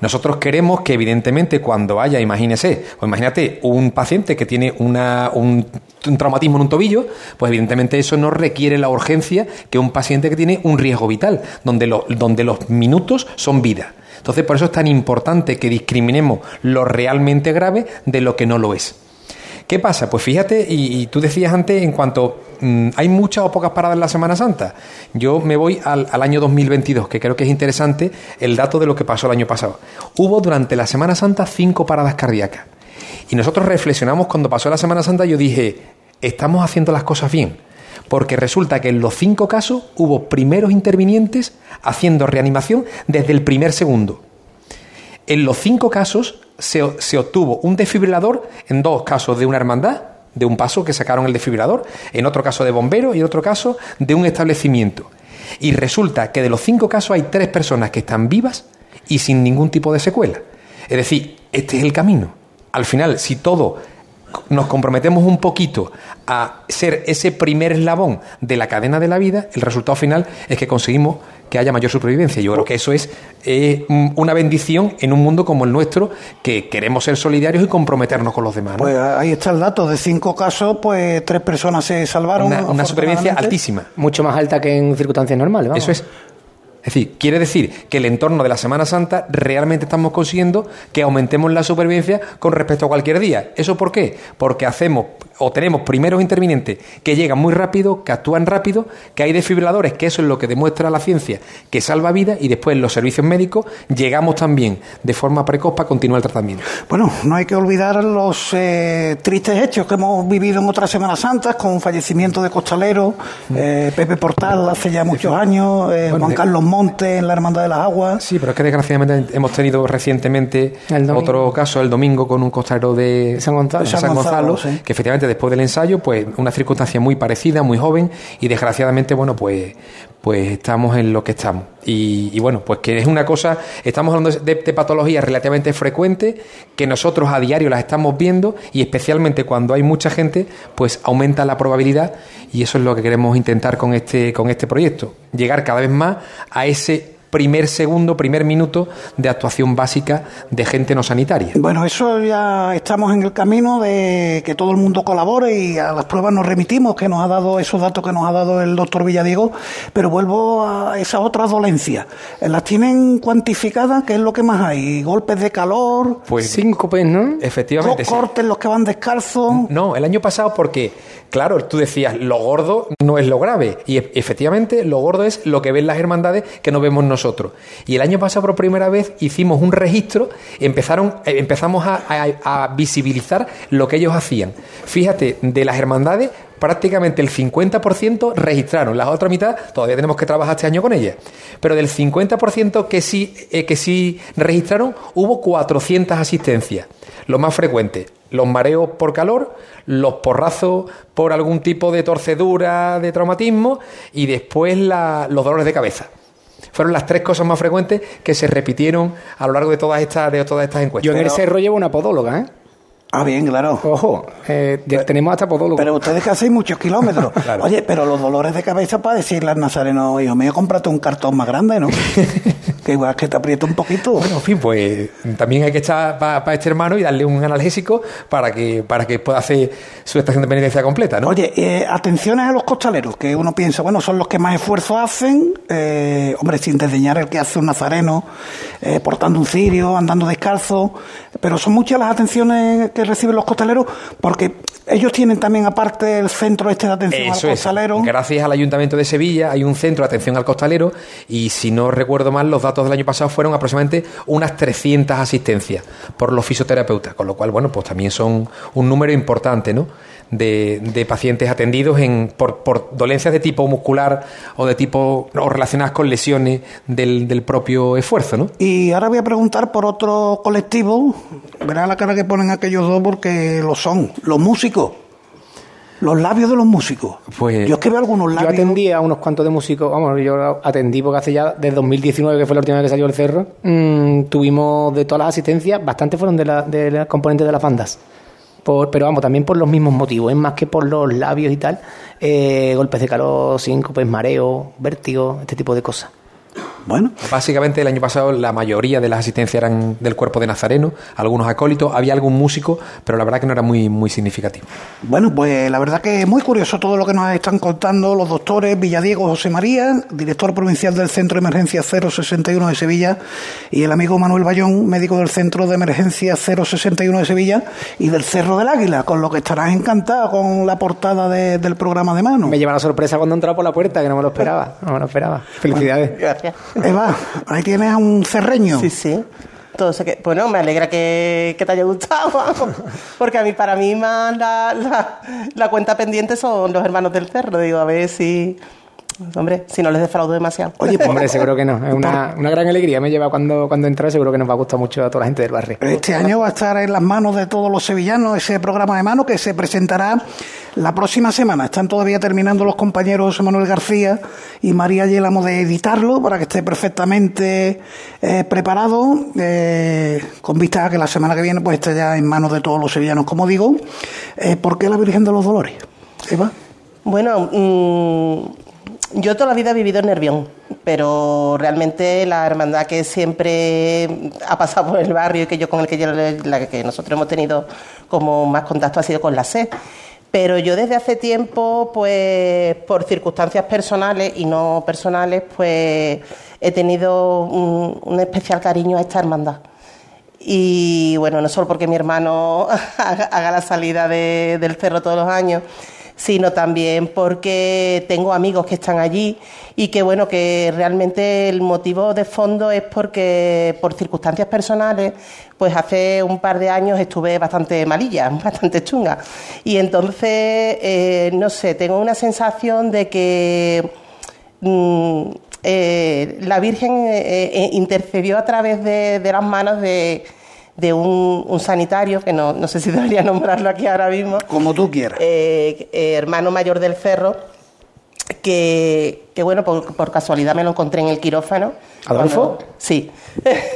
[SPEAKER 8] Nosotros queremos que, evidentemente, cuando haya, imagínese, o imagínate, un paciente que tiene una, un, un traumatismo en un tobillo, pues evidentemente eso no requiere la urgencia que un paciente que tiene un riesgo vital, donde, lo- donde los minutos son vida. Entonces, por eso es tan importante que discriminemos lo realmente grave de lo que no lo es. ¿Qué pasa? Pues fíjate, y, tú decías antes, en cuanto mm, hay muchas o pocas paradas en la Semana Santa, yo me voy al, al año 2022, que creo que es interesante el dato de lo que pasó el año pasado. Hubo durante la Semana Santa cinco paradas cardíacas. Y nosotros reflexionamos cuando pasó la Semana Santa, yo dije, estamos haciendo las cosas bien. Porque resulta que en los cinco casos hubo primeros intervinientes haciendo reanimación desde el primer segundo. En los cinco casos se, se obtuvo un desfibrilador, en dos casos de una hermandad, de un paso que sacaron el desfibrilador, en otro caso de bomberos y en otro caso de un establecimiento. Y resulta que de los cinco casos hay tres personas que están vivas y sin ningún tipo de secuela. Es decir, este es el camino. Al final, si todo nos comprometemos un poquito a ser ese primer eslabón de la cadena de la vida, el resultado final es que conseguimos que haya mayor supervivencia. Yo creo que eso es eh, mm, una bendición en un mundo como el nuestro, que queremos ser solidarios y comprometernos con los demás. ¿no?
[SPEAKER 3] Pues ahí está el dato, de cinco casos, pues tres personas se salvaron.
[SPEAKER 8] una, una supervivencia altísima.
[SPEAKER 9] Mucho más alta que en circunstancias normales. vamos.
[SPEAKER 8] Eso es. Es decir, quiere decir que el entorno de la Semana Santa realmente estamos consiguiendo que aumentemos la supervivencia con respecto a cualquier día. ¿Eso por qué? Porque hacemos o tenemos primeros intervinientes que llegan muy rápido, que actúan rápido, que hay desfibriladores, que eso es lo que demuestra la ciencia, que salva vidas y después los servicios médicos llegamos también de forma precoz para continuar el tratamiento.
[SPEAKER 3] Bueno, no hay que olvidar los eh, tristes hechos que hemos vivido en otras Semanas Santas, con fallecimiento de Costalero, eh, Pepe Portal hace ya muchos años, eh,
[SPEAKER 8] Bueno,
[SPEAKER 3] Juan Carlos Montes en la Hermandad de las Aguas.
[SPEAKER 8] Sí, pero es que desgraciadamente hemos tenido recientemente otro caso el domingo con un costalero de
[SPEAKER 9] San Gonzalo.
[SPEAKER 8] de
[SPEAKER 3] San
[SPEAKER 8] San Gonzalo,
[SPEAKER 3] Gonzalo, sí.
[SPEAKER 8] que efectivamente después del ensayo, pues una circunstancia muy parecida, muy joven, y desgraciadamente, bueno, pues, pues estamos en lo que estamos. Y, bueno, pues que es una cosa, estamos hablando de, de patologías relativamente frecuentes, que nosotros a diario las estamos viendo, y especialmente cuando hay mucha gente, pues aumenta la probabilidad, y eso es lo que queremos intentar con este, con este proyecto, llegar cada vez más a ese primer segundo, primer minuto de actuación básica de gente no sanitaria.
[SPEAKER 3] Bueno, eso ya estamos en el camino de que todo el mundo colabore y a las pruebas nos remitimos, que nos ha dado esos datos que nos ha dado el doctor Villadiego, pero vuelvo a esa otra dolencia. ¿Las tienen cuantificadas? ¿Qué es lo que más hay? ¿Golpes de calor?
[SPEAKER 8] Pues
[SPEAKER 9] Síncope, ¿no?
[SPEAKER 8] efectivamente.
[SPEAKER 3] ¿Los
[SPEAKER 8] sí.
[SPEAKER 3] cortes, los que van descalzos?
[SPEAKER 8] No, el año pasado porque, claro, tú decías, lo gordo no es lo grave. Y e- efectivamente, lo gordo es lo que ven las hermandades que no vemos nosotros. Y el año pasado, por primera vez, hicimos un registro, empezaron, eh, empezamos a, visibilizar lo que ellos hacían. Fíjate, de las hermandades, prácticamente el 50% registraron, la otra mitad todavía tenemos que trabajar este año con ellas. Pero del 50% que sí, eh, que sí registraron, hubo 400 asistencias. Lo más frecuente, los mareos por calor, los porrazos por algún tipo de torcedura, de traumatismo y después la- los dolores de cabeza. Fueron las tres cosas más frecuentes que se repitieron a lo largo de todas estas, de todas estas encuestas.
[SPEAKER 9] Yo en el cerro llevo una podóloga, ¿eh?
[SPEAKER 3] Ah, bien, claro.
[SPEAKER 9] Ojo, eh, tenemos hasta podólogo.
[SPEAKER 3] Pero ustedes que hacéis muchos kilómetros. [laughs]
[SPEAKER 8] Claro.
[SPEAKER 3] Oye, pero los dolores de cabeza para decirle al nazareno, hijo mío, cómprate un cartón más grande, ¿no? [laughs] que igual que te aprieta un poquito.
[SPEAKER 8] Bueno, en fin, pues también hay que echar para este hermano y darle un analgésico para que, para que pueda hacer su estación de penitencia completa, ¿no?
[SPEAKER 3] Oye, eh, atenciones a los costaleros, que uno piensa, bueno, son los que más esfuerzo hacen, eh, hombre, sin desdeñar el que hace un nazareno, portando un cirio, andando descalzo, pero son muchas las atenciones que reciben los costaleros, porque ellos tienen también aparte el centro este de atención
[SPEAKER 8] Eso
[SPEAKER 3] al
[SPEAKER 8] es.
[SPEAKER 3] costalero.
[SPEAKER 8] Gracias al Ayuntamiento de Sevilla hay un centro de atención al costalero y si no recuerdo mal, los datos del año pasado fueron aproximadamente unas 300 asistencias por los fisioterapeutas, con lo cual, bueno, pues también son un número importante, ¿no? De, de pacientes atendidos en, por, por dolencias de tipo muscular o de tipo o relacionadas con lesiones del, del propio esfuerzo, ¿no?
[SPEAKER 3] Y ahora voy a preguntar por otro colectivo, verá la cara que ponen aquellos dos porque lo son, los músicos. Los labios de los músicos.
[SPEAKER 8] Pues-
[SPEAKER 3] Yo es que veo algunos
[SPEAKER 9] Yo
[SPEAKER 3] labios.
[SPEAKER 9] atendí a unos cuantos de músicos, vamos, yo atendí porque hace ya desde 2019, que fue la última vez que salió el cerro, mm, tuvimos de todas las asistencias, bastante fueron de la, de la componente de las bandas. Por, pero vamos, también por los mismos motivos, es más que por los labios y tal, eh, golpes de calor, síncopes, mareo, vértigo, este tipo de cosas.
[SPEAKER 3] Bueno,
[SPEAKER 8] Básicamente el año pasado la mayoría de las asistencias eran del cuerpo de Nazareno, algunos acólitos, había algún músico, pero la verdad que no era muy, muy significativo.
[SPEAKER 3] Bueno, pues la verdad que es muy curioso todo lo que nos están contando los doctores Villadiego José María, director provincial del Centro de Emergencia 061 de Sevilla, y el amigo Manuel Bayón, médico del Centro de Emergencia 061 de Sevilla y del Cerro del Águila, con lo que estarás encantado con la portada de- del programa de mano.
[SPEAKER 9] Me lleva la sorpresa cuando entraba por la puerta, que no me lo esperaba, no me lo esperaba. Felicidades.
[SPEAKER 4] Gracias.
[SPEAKER 3] Eva, ahí tienes a un cerreño.
[SPEAKER 4] Sí, sí. Todo que, bueno, me alegra que, que te haya gustado, porque a mí, para mí más la, la cuenta pendiente son los hermanos del cerro. Digo, a ver si, hombre, si no les defraudo demasiado.
[SPEAKER 3] Oye, por-
[SPEAKER 9] Hombre, seguro que no. [laughs] Es una, una gran alegría. Me lleva cuando, cuando entra, seguro que nos va a gustar mucho a toda la gente del barrio.
[SPEAKER 3] Este año va a estar en las manos de todos los sevillanos ese programa de mano que se presentará la próxima semana. Están todavía terminando los compañeros Manuel García y María Yélamo de editarlo para que esté perfectamente eh, preparado, eh, con vista a que la semana que viene pues esté ya en manos de todos los sevillanos, como digo. Eh, ¿Por qué la Virgen de los Dolores? Eva.
[SPEAKER 4] Bueno, mm, yo toda la vida he vivido en Nervión, pero realmente la hermandad que siempre ha pasado por el barrio y que yo con el que, yo- la que nosotros hemos tenido como más contacto ha sido con la SE. Pero yo desde hace tiempo, pues por circunstancias personales y no personales, pues he tenido un, un especial cariño a esta hermandad. Y bueno, no solo porque mi hermano [laughs] haga la salida de- del cerro todos los años, sino también porque tengo amigos que están allí y que bueno, que realmente el motivo de fondo es porque por circunstancias personales, pues hace un par de años estuve bastante malilla, [laughs] bastante chunga. Y entonces, eh, no sé, tengo una sensación de que mm, eh, la Virgen eh, intercedió a través de las manos de, de un, un sanitario, que no, no sé si [laughs] debería nombrarlo aquí ahora mismo,
[SPEAKER 3] Como tú quieras.
[SPEAKER 4] eh, eh, hermano mayor del Cerro, que, que bueno, por, por casualidad me lo encontré en el quirófano.
[SPEAKER 9] ¿Adolfo?
[SPEAKER 4] Cuando- sí.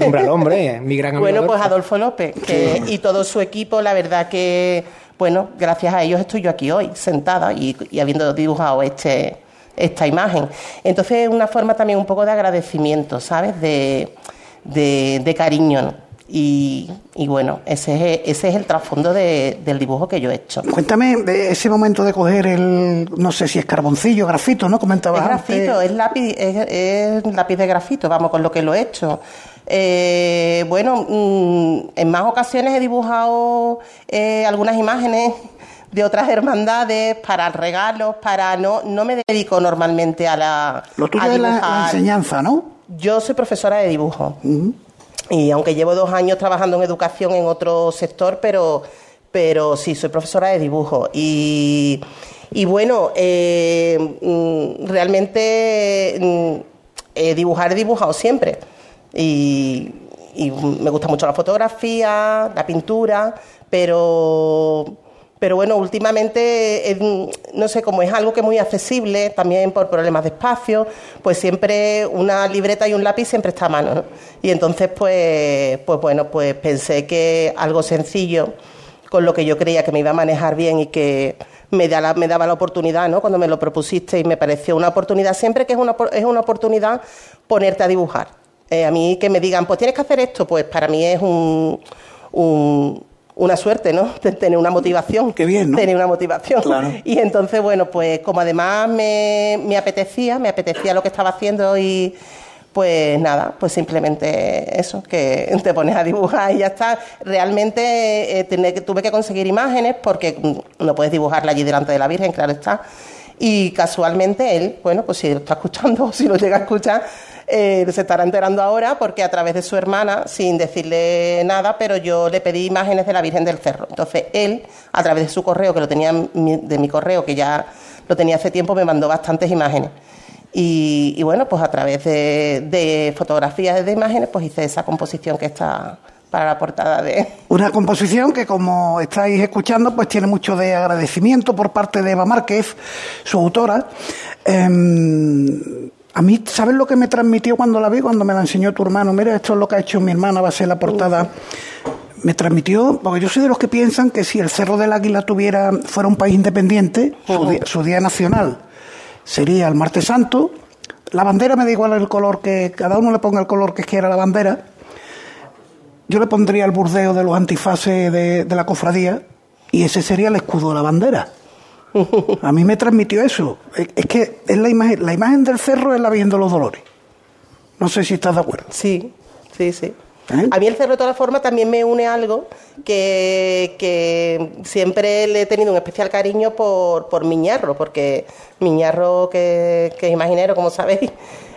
[SPEAKER 9] Hombre, al hombre, [laughs] mi gran amigo.
[SPEAKER 4] Bueno, pues Adolfo López que- y todo su equipo, la verdad que, bueno, gracias a ellos estoy yo aquí hoy, sentada y, y habiendo dibujado este, esta imagen. Entonces es una forma también un poco de agradecimiento, ¿sabes? De, de, cariño. ¿no? Y, bueno, ese es, ese es el trasfondo del dibujo que yo he hecho.
[SPEAKER 3] Cuéntame de ese momento de coger el, no sé si es carboncillo, grafito, ¿no? Comentaba
[SPEAKER 4] Es grafito, es lápiz, es, lápiz de grafito, vamos, con lo que lo he hecho. Eh, bueno, mm, en más ocasiones he dibujado eh, algunas imágenes de otras hermandades para regalos, para no no me dedico normalmente a la
[SPEAKER 3] lo tuyo es la, enseñanza, ¿no?
[SPEAKER 4] Yo soy profesora de dibujo y aunque llevo dos años trabajando en educación en otro sector, pero, pero sí, soy profesora de dibujo. Y, y bueno, eh, mm, realmente mm, eh, dibujar he dibujado siempre. Y, y me gusta mucho la fotografía, la pintura, pero pero bueno, últimamente, no sé, como es algo que es muy accesible, también por problemas de espacio, pues siempre una libreta y un lápiz siempre está a mano. ¿no? Y entonces, pues, pues bueno, pues pensé que algo sencillo, con lo que yo creía que me iba a manejar bien y que me, da me daba la oportunidad, ¿no? Cuando me lo propusiste y me pareció una oportunidad, siempre que es una, es una oportunidad ponerte a dibujar. Eh, a mí que me digan, pues tienes que hacer esto, pues para mí es un una suerte, ¿no? [laughs] Tener una motivación.
[SPEAKER 3] Qué bien, ¿no?
[SPEAKER 4] Tener una motivación. Y entonces, bueno, pues como además me, me apetecía, me apetecía lo que estaba haciendo y pues nada, pues simplemente eso, que [laughs] te pones a dibujar y ya está. Realmente eh, tuve que conseguir imágenes porque mm, no puedes dibujarla allí delante de la Virgen, claro está. Y casualmente él, bueno, pues si lo está escuchando o [laughs] si lo llega a escuchar, eh, se estará enterando ahora porque a través de su hermana, sin decirle nada, pero yo le pedí imágenes de la Virgen del Cerro. Entonces él, a través de su correo, que lo tenía de mi correo, que ya lo tenía hace tiempo, me mandó bastantes imágenes. Y, bueno, pues a través de, fotografías de imágenes, pues hice esa composición que está para la portada de... [laughs]
[SPEAKER 3] Una composición que, como estáis escuchando, pues tiene mucho de agradecimiento por parte de Eva Márquez, su autora. Em, a mí, ¿sabes lo que me transmitió cuando la vi, cuando me la enseñó tu hermano? Mira, esto es lo que ha hecho mi hermana, va a ser la portada. Me transmitió, porque yo soy de los que piensan que si el Cerro del Águila tuviera, fuera un país independiente, su, día, nacional sería el martes santo. La bandera me da igual el color que, cada uno le ponga el color que quiera la bandera. Yo le pondría el burdeo de los antifaces de la cofradía y ese sería el escudo de la bandera. A mí me transmitió eso. Es que es la imagen, la imagen del cerro es la Virgen de los Dolores. No sé si estás de acuerdo.
[SPEAKER 4] Sí, sí, sí. ¿Eh? A mí el cerro de todas formas también me une algo que, que, siempre le he tenido un especial cariño por, por Miñarro, porque Miñarro, que, que es imaginero, como sabéis,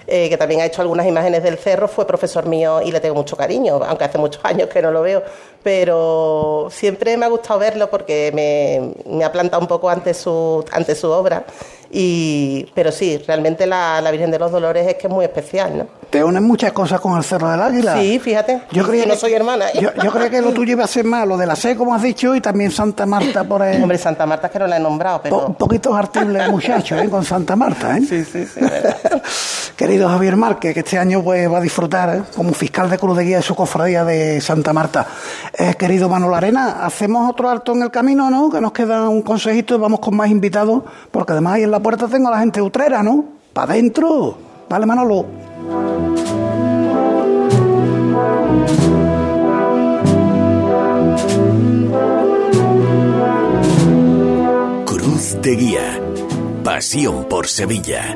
[SPEAKER 4] eh, que también ha hecho algunas imágenes del cerro, fue profesor mío y le tengo mucho cariño, aunque hace muchos años que no lo veo, pero siempre me ha gustado verlo porque me, ha plantado un poco ante su obra y, pero sí, realmente la, Virgen de los Dolores es que es muy especial, ¿no?
[SPEAKER 3] Te unen muchas cosas con el Cerro del Águila.
[SPEAKER 4] Sí, fíjate. Yo creía que no soy hermana.
[SPEAKER 3] ¿eh? Yo, yo creía que lo [laughs] tuyo iba a ser más lo de la C, como has dicho, y también Santa Marta por ahí.
[SPEAKER 4] Hombre, Santa Marta es que no la he nombrado, pero...
[SPEAKER 3] un poquito artible [laughs] muchacho, ¿eh? Con Santa Marta, ¿eh?
[SPEAKER 4] Sí, sí, sí. [laughs]
[SPEAKER 3] Querido Javier Márquez, que este año pues, va a disfrutar ¿eh? como fiscal de Cruz de Guía de su cofradía de Santa Marta. Eh, querido Manuel Arena, hacemos otro alto en el camino, ¿no? Que nos queda un consejito y vamos con más invitados, porque además ahí en la puerta tengo a la gente utrera, ¿no? ¡Para adentro! Vale, Manolo.
[SPEAKER 2] Cruz de Guía. Pasión por Sevilla.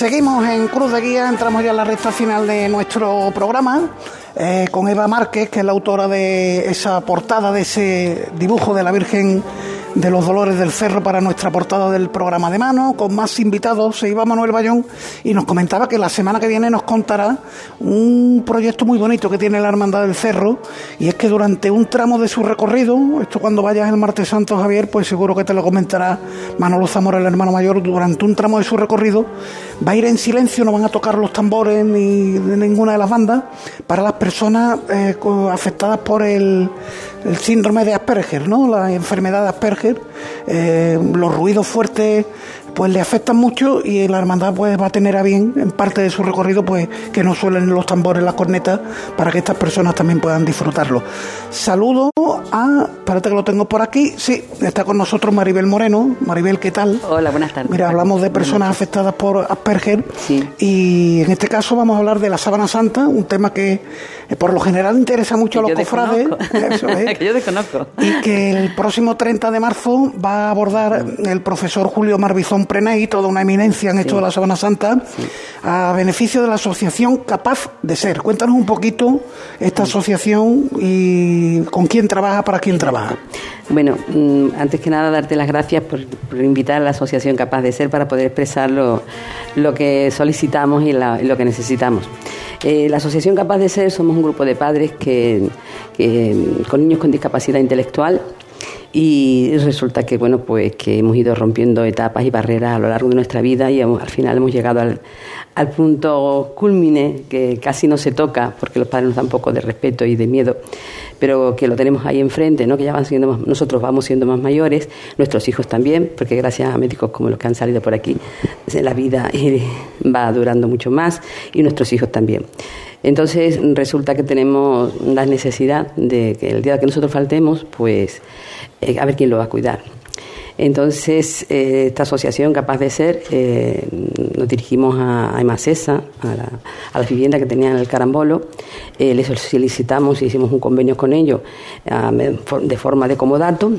[SPEAKER 3] Seguimos en Cruz de Guía, entramos ya en la recta final de nuestro programa eh, con Eva Márquez, que es la autora de esa portada, de ese dibujo de la Virgen de los Dolores del Cerro para nuestra portada del programa de mano, con más invitados. Se iba Manuel Bayón y nos comentaba que la semana que viene nos contará un proyecto muy bonito que tiene la Hermandad del Cerro, y es que durante un tramo de su recorrido, esto cuando vayas el martes santo Javier, pues seguro que te lo comentará Manolo Zamora, el hermano mayor, durante un tramo de su recorrido, va a ir en silencio, no van a tocar los tambores ni de ninguna de las bandas, para las personas eh, afectadas por el, el, síndrome de Asperger, ¿no? la enfermedad de Asperger, eh, los ruidos fuertes pues le afectan mucho y la hermandad pues va a tener a bien en parte de su recorrido pues que no suelen los tambores, las cornetas para que estas personas también puedan disfrutarlo. Saludo a, espérate que lo tengo por aquí, sí, está con nosotros Maribel Moreno. Maribel, ¿qué tal?
[SPEAKER 10] Hola, buenas tardes.
[SPEAKER 3] Mira, hablamos de personas afectadas por Asperger y en este caso vamos a hablar de la sábana santa, un tema que eh, por lo general interesa mucho a los cofrades. [laughs]
[SPEAKER 10] que yo desconozco.
[SPEAKER 3] Y que el próximo 30 de marzo va a abordar el profesor Julio Marbizón Preney, toda una eminencia en esto de la Sábana Santa, a beneficio de la asociación Capaz de Ser. Cuéntanos un poquito esta asociación y con quién trabaja, para quién trabaja.
[SPEAKER 10] Bueno, mm, antes que nada darte las gracias por, invitar a la asociación Capaz de Ser para poder expresar lo, que solicitamos y lo que necesitamos. Eh, la asociación Capaz de Ser somos un grupo de padres que, con niños con discapacidad intelectual y resulta que bueno pues que hemos ido rompiendo etapas y barreras a lo largo de nuestra vida y al final hemos llegado al, al punto culmine que casi no se toca porque los padres nos dan un poco de respeto y de miedo pero que lo tenemos ahí enfrente no que ya van siendo nosotros vamos siendo más mayores nuestros hijos también porque gracias a médicos como los que han salido por aquí la vida va durando mucho más y nuestros hijos también. Entonces resulta que tenemos la necesidad de que el día que nosotros faltemos, pues eh, a ver quién lo va a cuidar. Entonces, eh, esta asociación Capaz de Ser, eh, nos dirigimos a, Emacesa, a la, a la, vivienda que tenían en el Carambolo, les solicitamos y hicimos un convenio con ellos de forma de comodato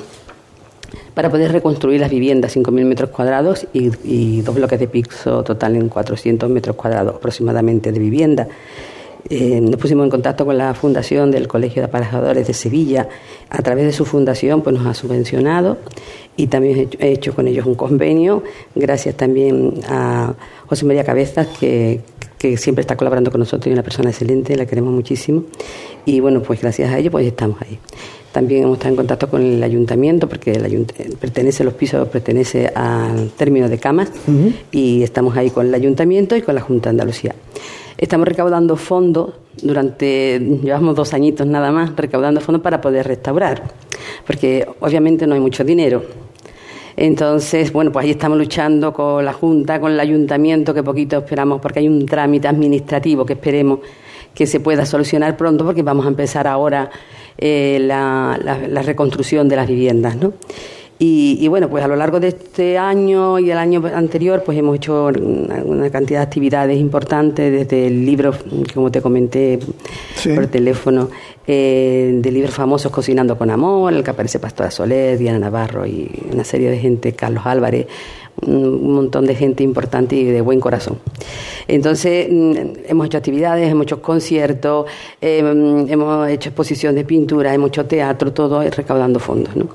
[SPEAKER 10] para poder reconstruir las viviendas, 5.000 metros cuadrados y, y, dos bloques de piso total en 400 metros cuadrados aproximadamente de vivienda. Eh, nos pusimos en contacto con la fundación del Colegio de Aparejadores de Sevilla. A través de su fundación pues nos ha subvencionado y también he hecho, con ellos un convenio, gracias también a José María Cabezas, que, que siempre está colaborando con nosotros y una persona excelente, la queremos muchísimo. Y bueno, pues gracias a ello pues estamos ahí. También hemos estado en contacto con el ayuntamiento, porque el pertenece los pisos, pertenece al término de camas, y estamos ahí con el ayuntamiento y con la Junta de Andalucía. Estamos recaudando fondos durante, llevamos dos añitos nada más, recaudando fondos para poder restaurar, porque obviamente no hay mucho dinero. Entonces, bueno, pues ahí estamos luchando con la Junta, con el Ayuntamiento, que poquito esperamos, porque hay un trámite administrativo que esperemos que se pueda solucionar pronto, porque vamos a empezar ahora eh, la, la reconstrucción de las viviendas, ¿no? Y, bueno, pues a lo largo de este año y el año anterior, pues hemos hecho una, cantidad de actividades importantes, desde el libro, como te comenté por teléfono, eh, de libros famosos Cocinando con Amor, el que aparece Pastora Soler, Diana Navarro y una serie de gente, Carlos Álvarez, un montón de gente importante y de buen corazón. Entonces, mm, hemos hecho actividades, hemos hecho conciertos, em, hemos hecho exposición de pintura, hemos hecho teatro, todo recaudando fondos. ¿no?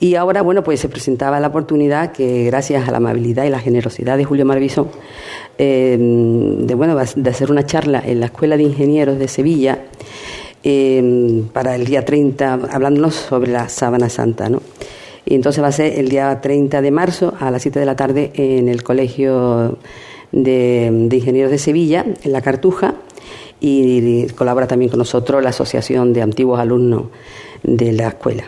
[SPEAKER 10] Y ahora, bueno, pues se presentaba la oportunidad que gracias a la amabilidad y la generosidad de Julio Marvisón, em, de, bueno, de hacer una charla en la Escuela de Ingenieros de Sevilla em, para el día 30, hablándonos sobre la sábana santa, ¿no? Y entonces va a ser el día 30 de marzo a las 7 de la tarde en el Colegio de, Ingenieros de Sevilla, en La Cartuja, y colabora también con nosotros la Asociación de Antiguos Alumnos de la Escuela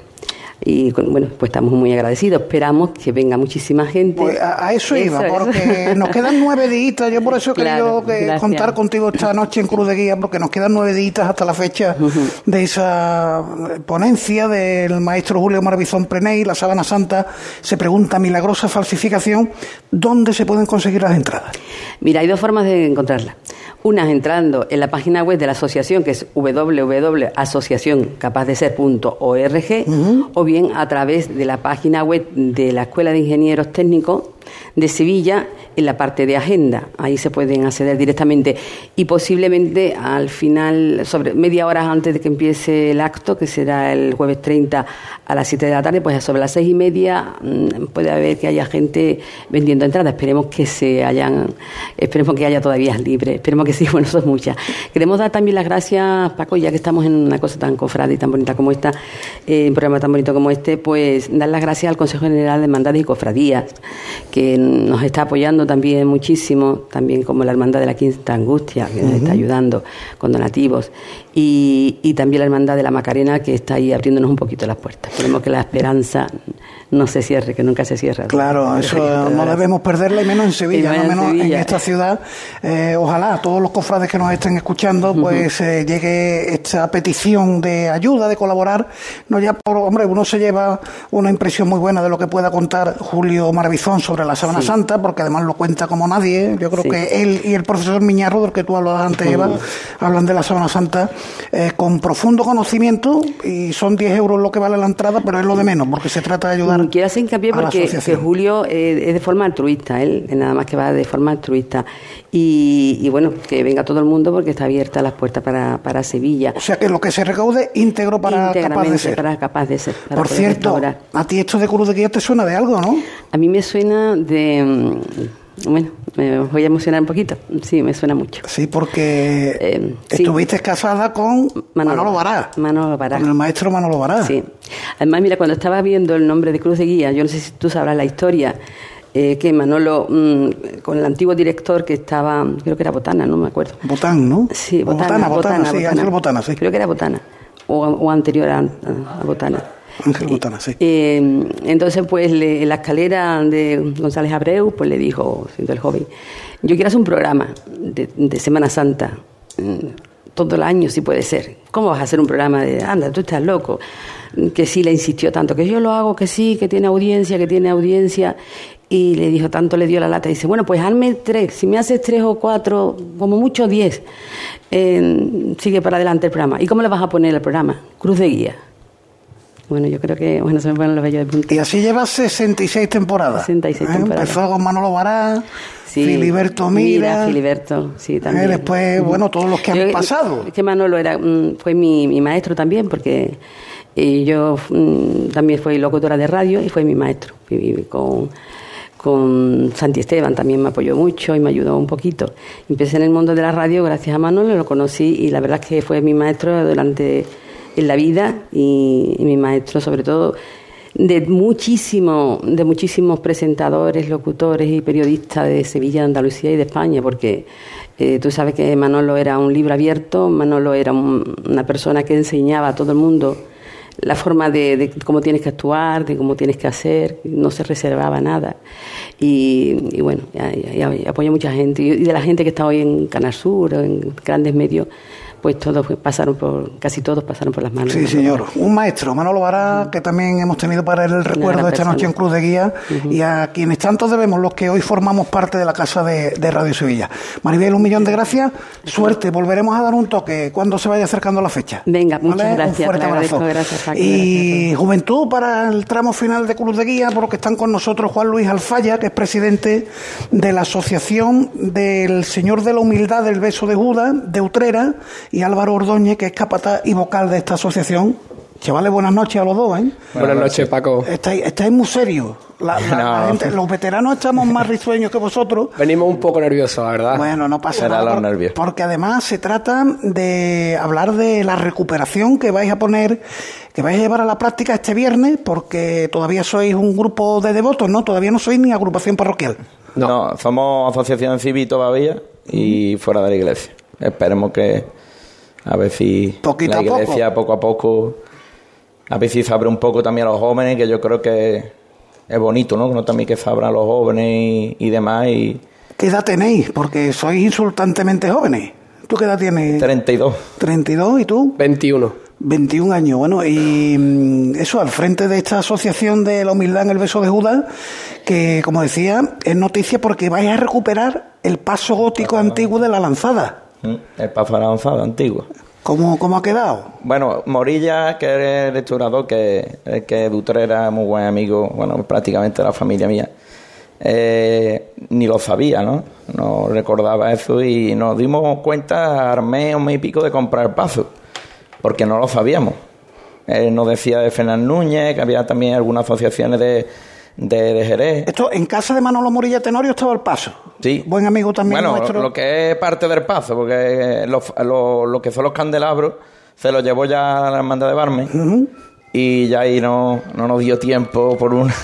[SPEAKER 10] y bueno, pues estamos muy agradecidos. Esperamos que venga muchísima gente.
[SPEAKER 3] Pues a, eso iba, porque nos [laughs] quedan nueve días. Yo por eso he querido contar contigo esta noche en Cruz de Guía, porque nos quedan nueve días hasta la fecha de esa ponencia del maestro Julio Marvizón Preney, la Sábana Santa. Se pregunta, milagrosa falsificación, ¿dónde se pueden conseguir las entradas?
[SPEAKER 10] Mira, hay dos formas de encontrarlas. Una entrando en la página web de la asociación, que es www.asociacioncapazdeser.org, o bien a través de la página web de la Escuela de Ingenieros Técnicos, de Sevilla en la parte de agenda. Ahí se pueden acceder directamente y posiblemente al final, sobre media hora antes de que empiece el acto, que será el jueves 30 a las 7 de la tarde, pues sobre las seis y media mm, puede haber que haya gente vendiendo entradas. Esperemos que se hayan, esperemos que haya todavía libre. Esperemos que sí, [laughs] bueno, es muchas. Queremos dar también las gracias, Paco, ya que estamos en una cosa tan cofrada y tan bonita como esta, eh, un programa tan bonito como este, pues dar las gracias al Consejo General de Hermandades y Cofradías, que nos está apoyando también muchísimo, también como la Hermandad de la Quinta Angustia, que nos está ayudando con donativos, y, y también la Hermandad de la Macarena, que está ahí abriéndonos un poquito las puertas. Esperemos que la esperanza no se cierre, que nunca se cierra.
[SPEAKER 3] Claro, eso no debemos perderla, y menos en Sevilla, no menos en esta ciudad. Eh, ojalá a todos los cofrades que nos estén escuchando, pues eh, llegue esta petición de ayuda, de colaborar. No ya por, hombre, uno se lleva una impresión muy buena de lo que pueda contar Julio Maravizón sobre la Sábana Santa, porque además lo cuenta como nadie. Yo creo que él y el profesor Miñarro, del que tú hablabas antes, Eva, hablan de la Sábana Santa eh, con profundo conocimiento y son 10 euros lo que vale la entrada, pero es lo de menos, porque se trata de ayudar
[SPEAKER 10] Quiero hacer hincapié porque que Julio eh, es de forma altruista, él nada más que va de forma altruista. Y, bueno, que venga todo el mundo porque está abierta las puertas para, para Sevilla.
[SPEAKER 3] O sea que lo que se recaude íntegro para capaz de ser.
[SPEAKER 10] Para capaz de ser.
[SPEAKER 3] Por cierto, a ti esto de Cruz de Guía te suena de algo, ¿no?
[SPEAKER 10] A mí me suena de mm, bueno, me voy a emocionar un poquito. Sí, me suena mucho.
[SPEAKER 3] Sí, porque eh, estuviste casada con Manolo, Bará.
[SPEAKER 10] Manolo Bará.
[SPEAKER 3] Con el maestro Manolo Bará.
[SPEAKER 10] Sí. Además, mira, cuando estaba viendo el nombre de Cruz de Guía, yo no sé si tú sabrás la historia, eh, que Manolo, mm, con el antiguo director que estaba, creo que era Botana, no me acuerdo.
[SPEAKER 3] Botán, ¿no?
[SPEAKER 10] Sí, Botana.
[SPEAKER 3] Botana, sí, Ángel Botana, sí.
[SPEAKER 10] Creo que era Botana, o, anterior a, Botana.
[SPEAKER 3] Ángel Botana, sí.
[SPEAKER 10] Eh, entonces, pues, en la escalera de González Abreu, pues le dijo, siendo el joven, yo quiero hacer un programa de, de Semana Santa, mm, todo el año si puede ser. ¿Cómo vas a hacer un programa de, anda, tú estás loco? Que sí le insistió tanto, que yo lo hago, que sí, que tiene audiencia, que tiene audiencia y le dijo, tanto le dio la lata, y dice, bueno, pues hazme tres, si me haces tres o cuatro, como mucho diez, sigue para adelante el programa. ¿Y cómo le vas a poner el programa? Cruz de guía. Bueno, yo creo que, bueno, se me ponen los bellos de punta.
[SPEAKER 3] Y así lleva 66 temporadas.
[SPEAKER 10] 66 ¿Eh? temporadas.
[SPEAKER 3] Empezó con Manolo Bará, Filiberto Mira.
[SPEAKER 10] Mira Filiberto, sí,
[SPEAKER 3] ¿Eh?
[SPEAKER 10] también.
[SPEAKER 3] después, bueno, todos los que han pasado.
[SPEAKER 10] Es que Manolo era, mm, fue mi, mi maestro también, porque y yo mm, también fui locutora de radio y fue mi maestro. Viví con con Santi Esteban también me apoyó mucho y me ayudó un poquito. Empecé en el mundo de la radio gracias a Manolo, lo conocí y la verdad es que fue mi maestro durante en la vida y, mi maestro sobre todo de muchísimo, de muchísimos presentadores, locutores y periodistas de Sevilla, de Andalucía y de España, porque eh, tú sabes que Manolo era un libro abierto, Manolo era una persona que enseñaba a todo el mundo la forma de, cómo tienes que actuar, de cómo tienes que hacer, no se reservaba nada. Y, bueno, y, apoya a mucha gente, y de la gente que está hoy en Canal Sur, en grandes medios, pues todos pasaron por, casi todos pasaron por las manos.
[SPEAKER 3] Sí, señor. Un maestro, Manolo Vara, que también hemos tenido para él el recuerdo esta noche en Cruz de Guía, y a quienes tanto debemos, los que hoy formamos parte de la Casa de, Radio Sevilla. Maribel, un millón de gracias, suerte, volveremos a dar un toque cuando se vaya acercando la fecha.
[SPEAKER 10] Venga, muchas gracias. Un fuerte abrazo. Gracias,
[SPEAKER 3] y juventud para el tramo final de Cruz de Guía, porque están con nosotros Juan Luis Alfaya, que es presidente de la Asociación del Señor de la Humildad del Beso de Judas, de Utrera, y Álvaro Ordóñez, que es capataz y vocal de esta asociación. Chavales, buenas noches a los dos, ¿eh?
[SPEAKER 8] Buenas noches, Paco.
[SPEAKER 3] Estáis, estáis muy serios. [laughs] los veteranos estamos más risueños que vosotros.
[SPEAKER 8] Venimos un poco nerviosos, la verdad.
[SPEAKER 3] Bueno, no pasa nada. porque además se trata de hablar de la recuperación que vais a poner, que vais a llevar a la práctica este viernes, porque todavía sois un grupo de devotos, ¿no? Todavía no sois ni agrupación parroquial.
[SPEAKER 11] No, no somos asociación civil todavía y fuera de la iglesia. Esperemos que a ver si la iglesia poco. a poco, a ver si se abre un poco también a los jóvenes, que yo creo que es bonito, ¿no? no también que se abran los jóvenes y, demás. Y...
[SPEAKER 3] ¿Qué edad tenéis? Porque sois insultantemente jóvenes. ¿Tú qué edad tienes?
[SPEAKER 11] 32.
[SPEAKER 3] ¿32 y tú?
[SPEAKER 8] 21.
[SPEAKER 3] 21 años, bueno, y mm, eso al frente de esta asociación de la humildad en el beso de Judas, que como decía, es noticia porque vais a recuperar el paso gótico antiguo de la lanzada.
[SPEAKER 11] El paso avanzado antiguo.
[SPEAKER 3] ¿Cómo, ¿Cómo ha quedado?
[SPEAKER 11] Bueno, Morilla, que es el restaurador, que, que Dutrera, muy buen amigo, bueno, prácticamente la familia mía. eh, ni lo sabía, ¿no? No recordaba eso y nos dimos cuenta al mes o mes y pico de comprar paso, porque no lo sabíamos. Él nos decía de Fernán Núñez, que había también algunas asociaciones de, de, Jerez.
[SPEAKER 3] Esto, en casa de Manolo Morilla Tenorio estaba el paso.
[SPEAKER 11] Sí.
[SPEAKER 3] Buen amigo también
[SPEAKER 11] bueno, lo que es parte del paso, porque lo, que son los candelabros se los llevó ya a la hermandad de Barme y ya ahí no, no nos dio tiempo por una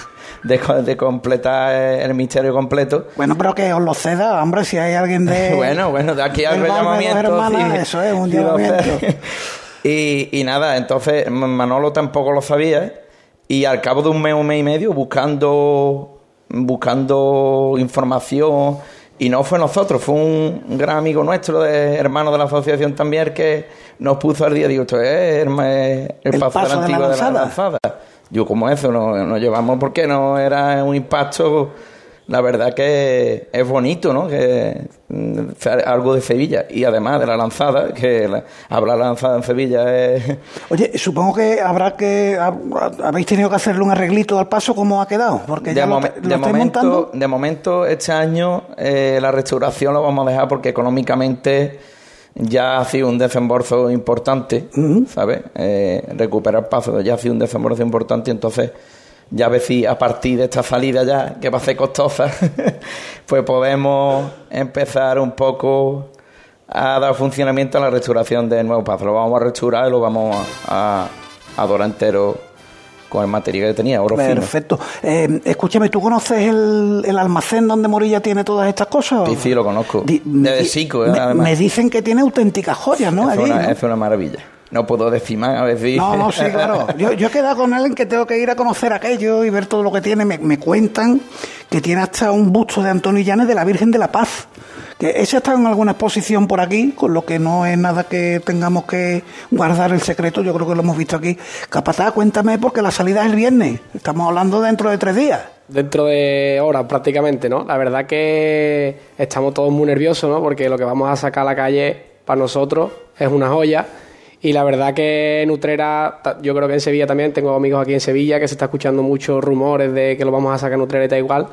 [SPEAKER 11] de, completar el misterio completo.
[SPEAKER 3] Bueno, pero que os lo ceda, hombre, si hay alguien de... [laughs]
[SPEAKER 11] bueno, bueno, de aquí al llamamiento.
[SPEAKER 3] eso es, un llamamiento. [laughs]
[SPEAKER 11] y, y nada, entonces Manolo tampoco lo sabía, ¿eh? Y al cabo de un mes, un mes y medio, buscando, buscando información, y no fue nosotros, fue un, gran amigo nuestro, de, hermano de la asociación también, que nos puso al día, digo, esto es el, el, paso, de la antigua de la lanzada. Yo como eso, nos, nos llevamos porque no era un impacto la verdad que es bonito, ¿no? Que mm, algo de Sevilla y además de la lanzada, que la, hablar lanzada en Sevilla es... [laughs]
[SPEAKER 3] Oye, supongo que habrá que... habéis tenido que hacerle un arreglito al paso, ¿cómo ha quedado? Porque ya lo, de,
[SPEAKER 11] momento, de momento, este año eh, la restauración lo vamos a dejar porque económicamente ya ha sido un desembolso importante, ¿sabes? Eh, recuperar paso ya ha sido un desembolso importante, entonces ya ver si a partir de esta salida ya, que va a ser costosa, [laughs] pues podemos empezar un poco a dar funcionamiento a la restauración del nuevo paso. Lo vamos a restaurar y lo vamos a, adorar entero con el material que tenía, oro
[SPEAKER 3] Perfecto. Eh, escúchame, ¿tú conoces el, almacén donde Morilla tiene todas estas cosas?
[SPEAKER 11] Sí, sí, lo conozco. Desde Sico,
[SPEAKER 3] me, además. me dicen que tiene auténticas joyas, ¿no?
[SPEAKER 11] es una maravilla. No puedo decir más, a veces.
[SPEAKER 3] No, no, sí, claro. [laughs] Yo, he quedado con él en que tengo que ir a conocer aquello y ver todo lo que tiene. Me, cuentan que tiene hasta un busto de Antonio Llanes de la Virgen de la Paz. Que ese está en alguna exposición por aquí, con lo que no es nada que tengamos que guardar el secreto. Yo creo que lo hemos visto aquí. Capataz, cuéntame, porque la salida es el viernes. Estamos hablando dentro de tres días.
[SPEAKER 9] Dentro de horas prácticamente, ¿no? La verdad que estamos todos muy nerviosos, ¿no? Porque lo que vamos a sacar a la calle para nosotros es una joya y la verdad que en Utrera, yo creo que en Sevilla también, tengo amigos aquí en Sevilla que se está escuchando muchos rumores de que lo vamos a sacar en Utrera y tal igual.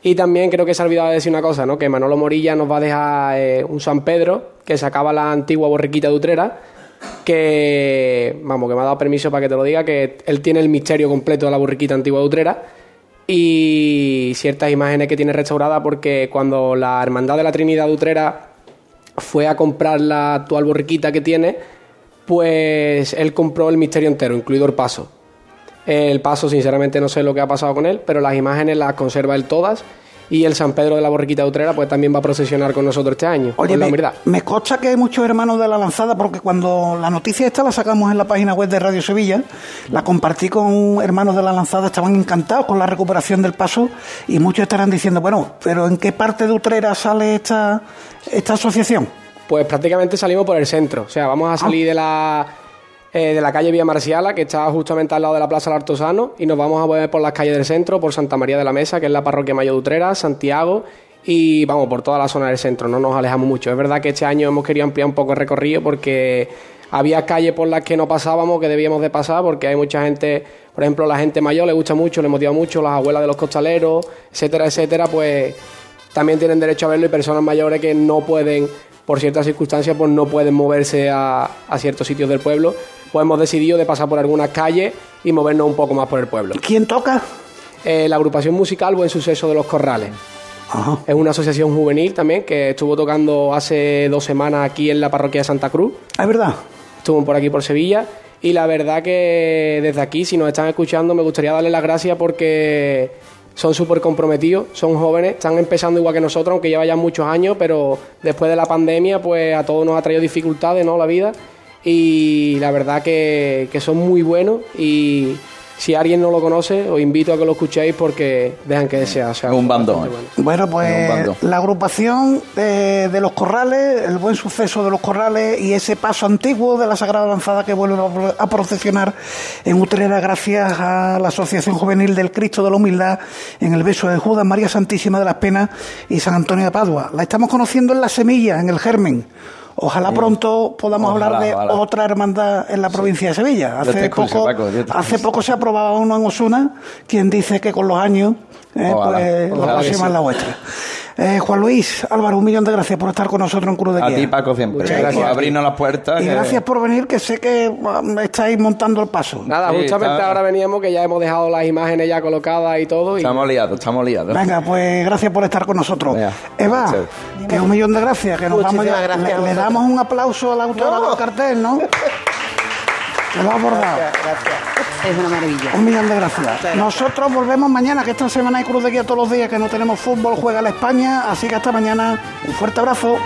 [SPEAKER 9] Y también creo que se ha olvidado de decir una cosa, ¿no? Que Manolo Morilla nos va a dejar eh, un San Pedro que sacaba la antigua borriquita de Utrera, que, vamos, que me ha dado permiso para que te lo diga, que él tiene el misterio completo de la borriquita antigua de Utrera y ciertas imágenes que tiene restaurada porque cuando la Hermandad de la Trinidad de Utrera fue a comprar la actual borriquita que tiene, pues él compró el misterio entero, incluido el paso. El paso, sinceramente, no sé lo que ha pasado con él, pero las imágenes las conserva él todas. Y el San Pedro de la Borriquita de Utrera, pues también va a procesionar con nosotros este año.
[SPEAKER 3] Oye,
[SPEAKER 9] me,
[SPEAKER 3] me consta que hay muchos hermanos de la lanzada, porque cuando la noticia esta la sacamos en la página web de Radio Sevilla, la compartí con hermanos de la lanzada, estaban encantados con la recuperación del paso, y muchos estarán diciendo, bueno, pero ¿en qué parte de Utrera sale esta, esta asociación?
[SPEAKER 9] Pues prácticamente salimos por el centro. O sea, vamos a salir de la eh, de la calle Vía Marciala, que está justamente al lado de la Plaza del Artosano, y nos vamos a mover por las calles del centro, por Santa María de la Mesa, que es la parroquia Mayo de Utrera, Santiago, y vamos por toda la zona del centro, no nos alejamos mucho. Es verdad que este año hemos querido ampliar un poco el recorrido porque había calles por las que no pasábamos, que debíamos de pasar, porque hay mucha gente, por ejemplo, la gente mayor le gusta mucho, le motiva mucho, las abuelas de los costaleros, etcétera, etcétera, pues también tienen derecho a verlo y personas mayores que no pueden por ciertas circunstancias pues no pueden moverse a, ciertos sitios del pueblo, pues hemos decidido de pasar por algunas calles y movernos un poco más por el pueblo.
[SPEAKER 3] ¿Quién toca?
[SPEAKER 9] Eh, la agrupación musical Buen Suceso de los Corrales. Es una asociación juvenil también que estuvo tocando hace dos semanas aquí en la parroquia de Santa Cruz.
[SPEAKER 3] Ah, ¿Es verdad?
[SPEAKER 9] Estuvo por aquí por Sevilla y la verdad que desde aquí, si nos están escuchando, me gustaría darle las gracias porque son súper comprometidos, son jóvenes, están empezando igual que nosotros, aunque lleva ya muchos años, pero después de la pandemia, pues a todos nos ha traído dificultades, ¿no? La vida. Y la verdad que, que son muy buenos y si alguien no lo conoce, os invito a que lo escuchéis porque dejan que sea.
[SPEAKER 11] Es un bandón.
[SPEAKER 3] Bueno, pues la agrupación de, los corrales, el buen suceso de los corrales y ese paso antiguo de la Sagrada Lanzada que vuelve a procesionar en Utrera gracias a la Asociación Juvenil del Cristo de la Humildad en el beso de Judas, María Santísima de las Penas y San Antonio de Padua. La estamos conociendo en la semilla, en el germen Ojalá pronto podamos hablar de otra hermandad en la provincia de Sevilla. Hace poco, hace poco se aprobaba uno en Osuna, quien dice que con los años eh, pues, la próxima es la vuestra. [laughs] Eh, Juan Luis, Álvaro, un millón de gracias por estar con nosotros en Cruz de Guía.
[SPEAKER 11] A ti, Paco, siempre. gracias. Por abrirnos las puertas.
[SPEAKER 3] Y gracias por venir, que sé que um, estáis montando el paso.
[SPEAKER 12] Nada, justamente ahora veníamos, que ya hemos dejado las imágenes ya colocadas y todo.
[SPEAKER 11] Estamos liados, estamos liados.
[SPEAKER 3] Venga, pues gracias por estar con nosotros. Eva, que un millón de gracias, que nos vamos ya. Le, damos un aplauso al autor del cartel, ¿no? [laughs] Me lo ha abordado.
[SPEAKER 10] Gracias, Es una maravilla.
[SPEAKER 3] Un millón de gracias. Nosotros volvemos mañana, que esta semana hay Cruz de Guía todos los días, que no tenemos fútbol, juega la España. Así que hasta mañana. Un fuerte abrazo.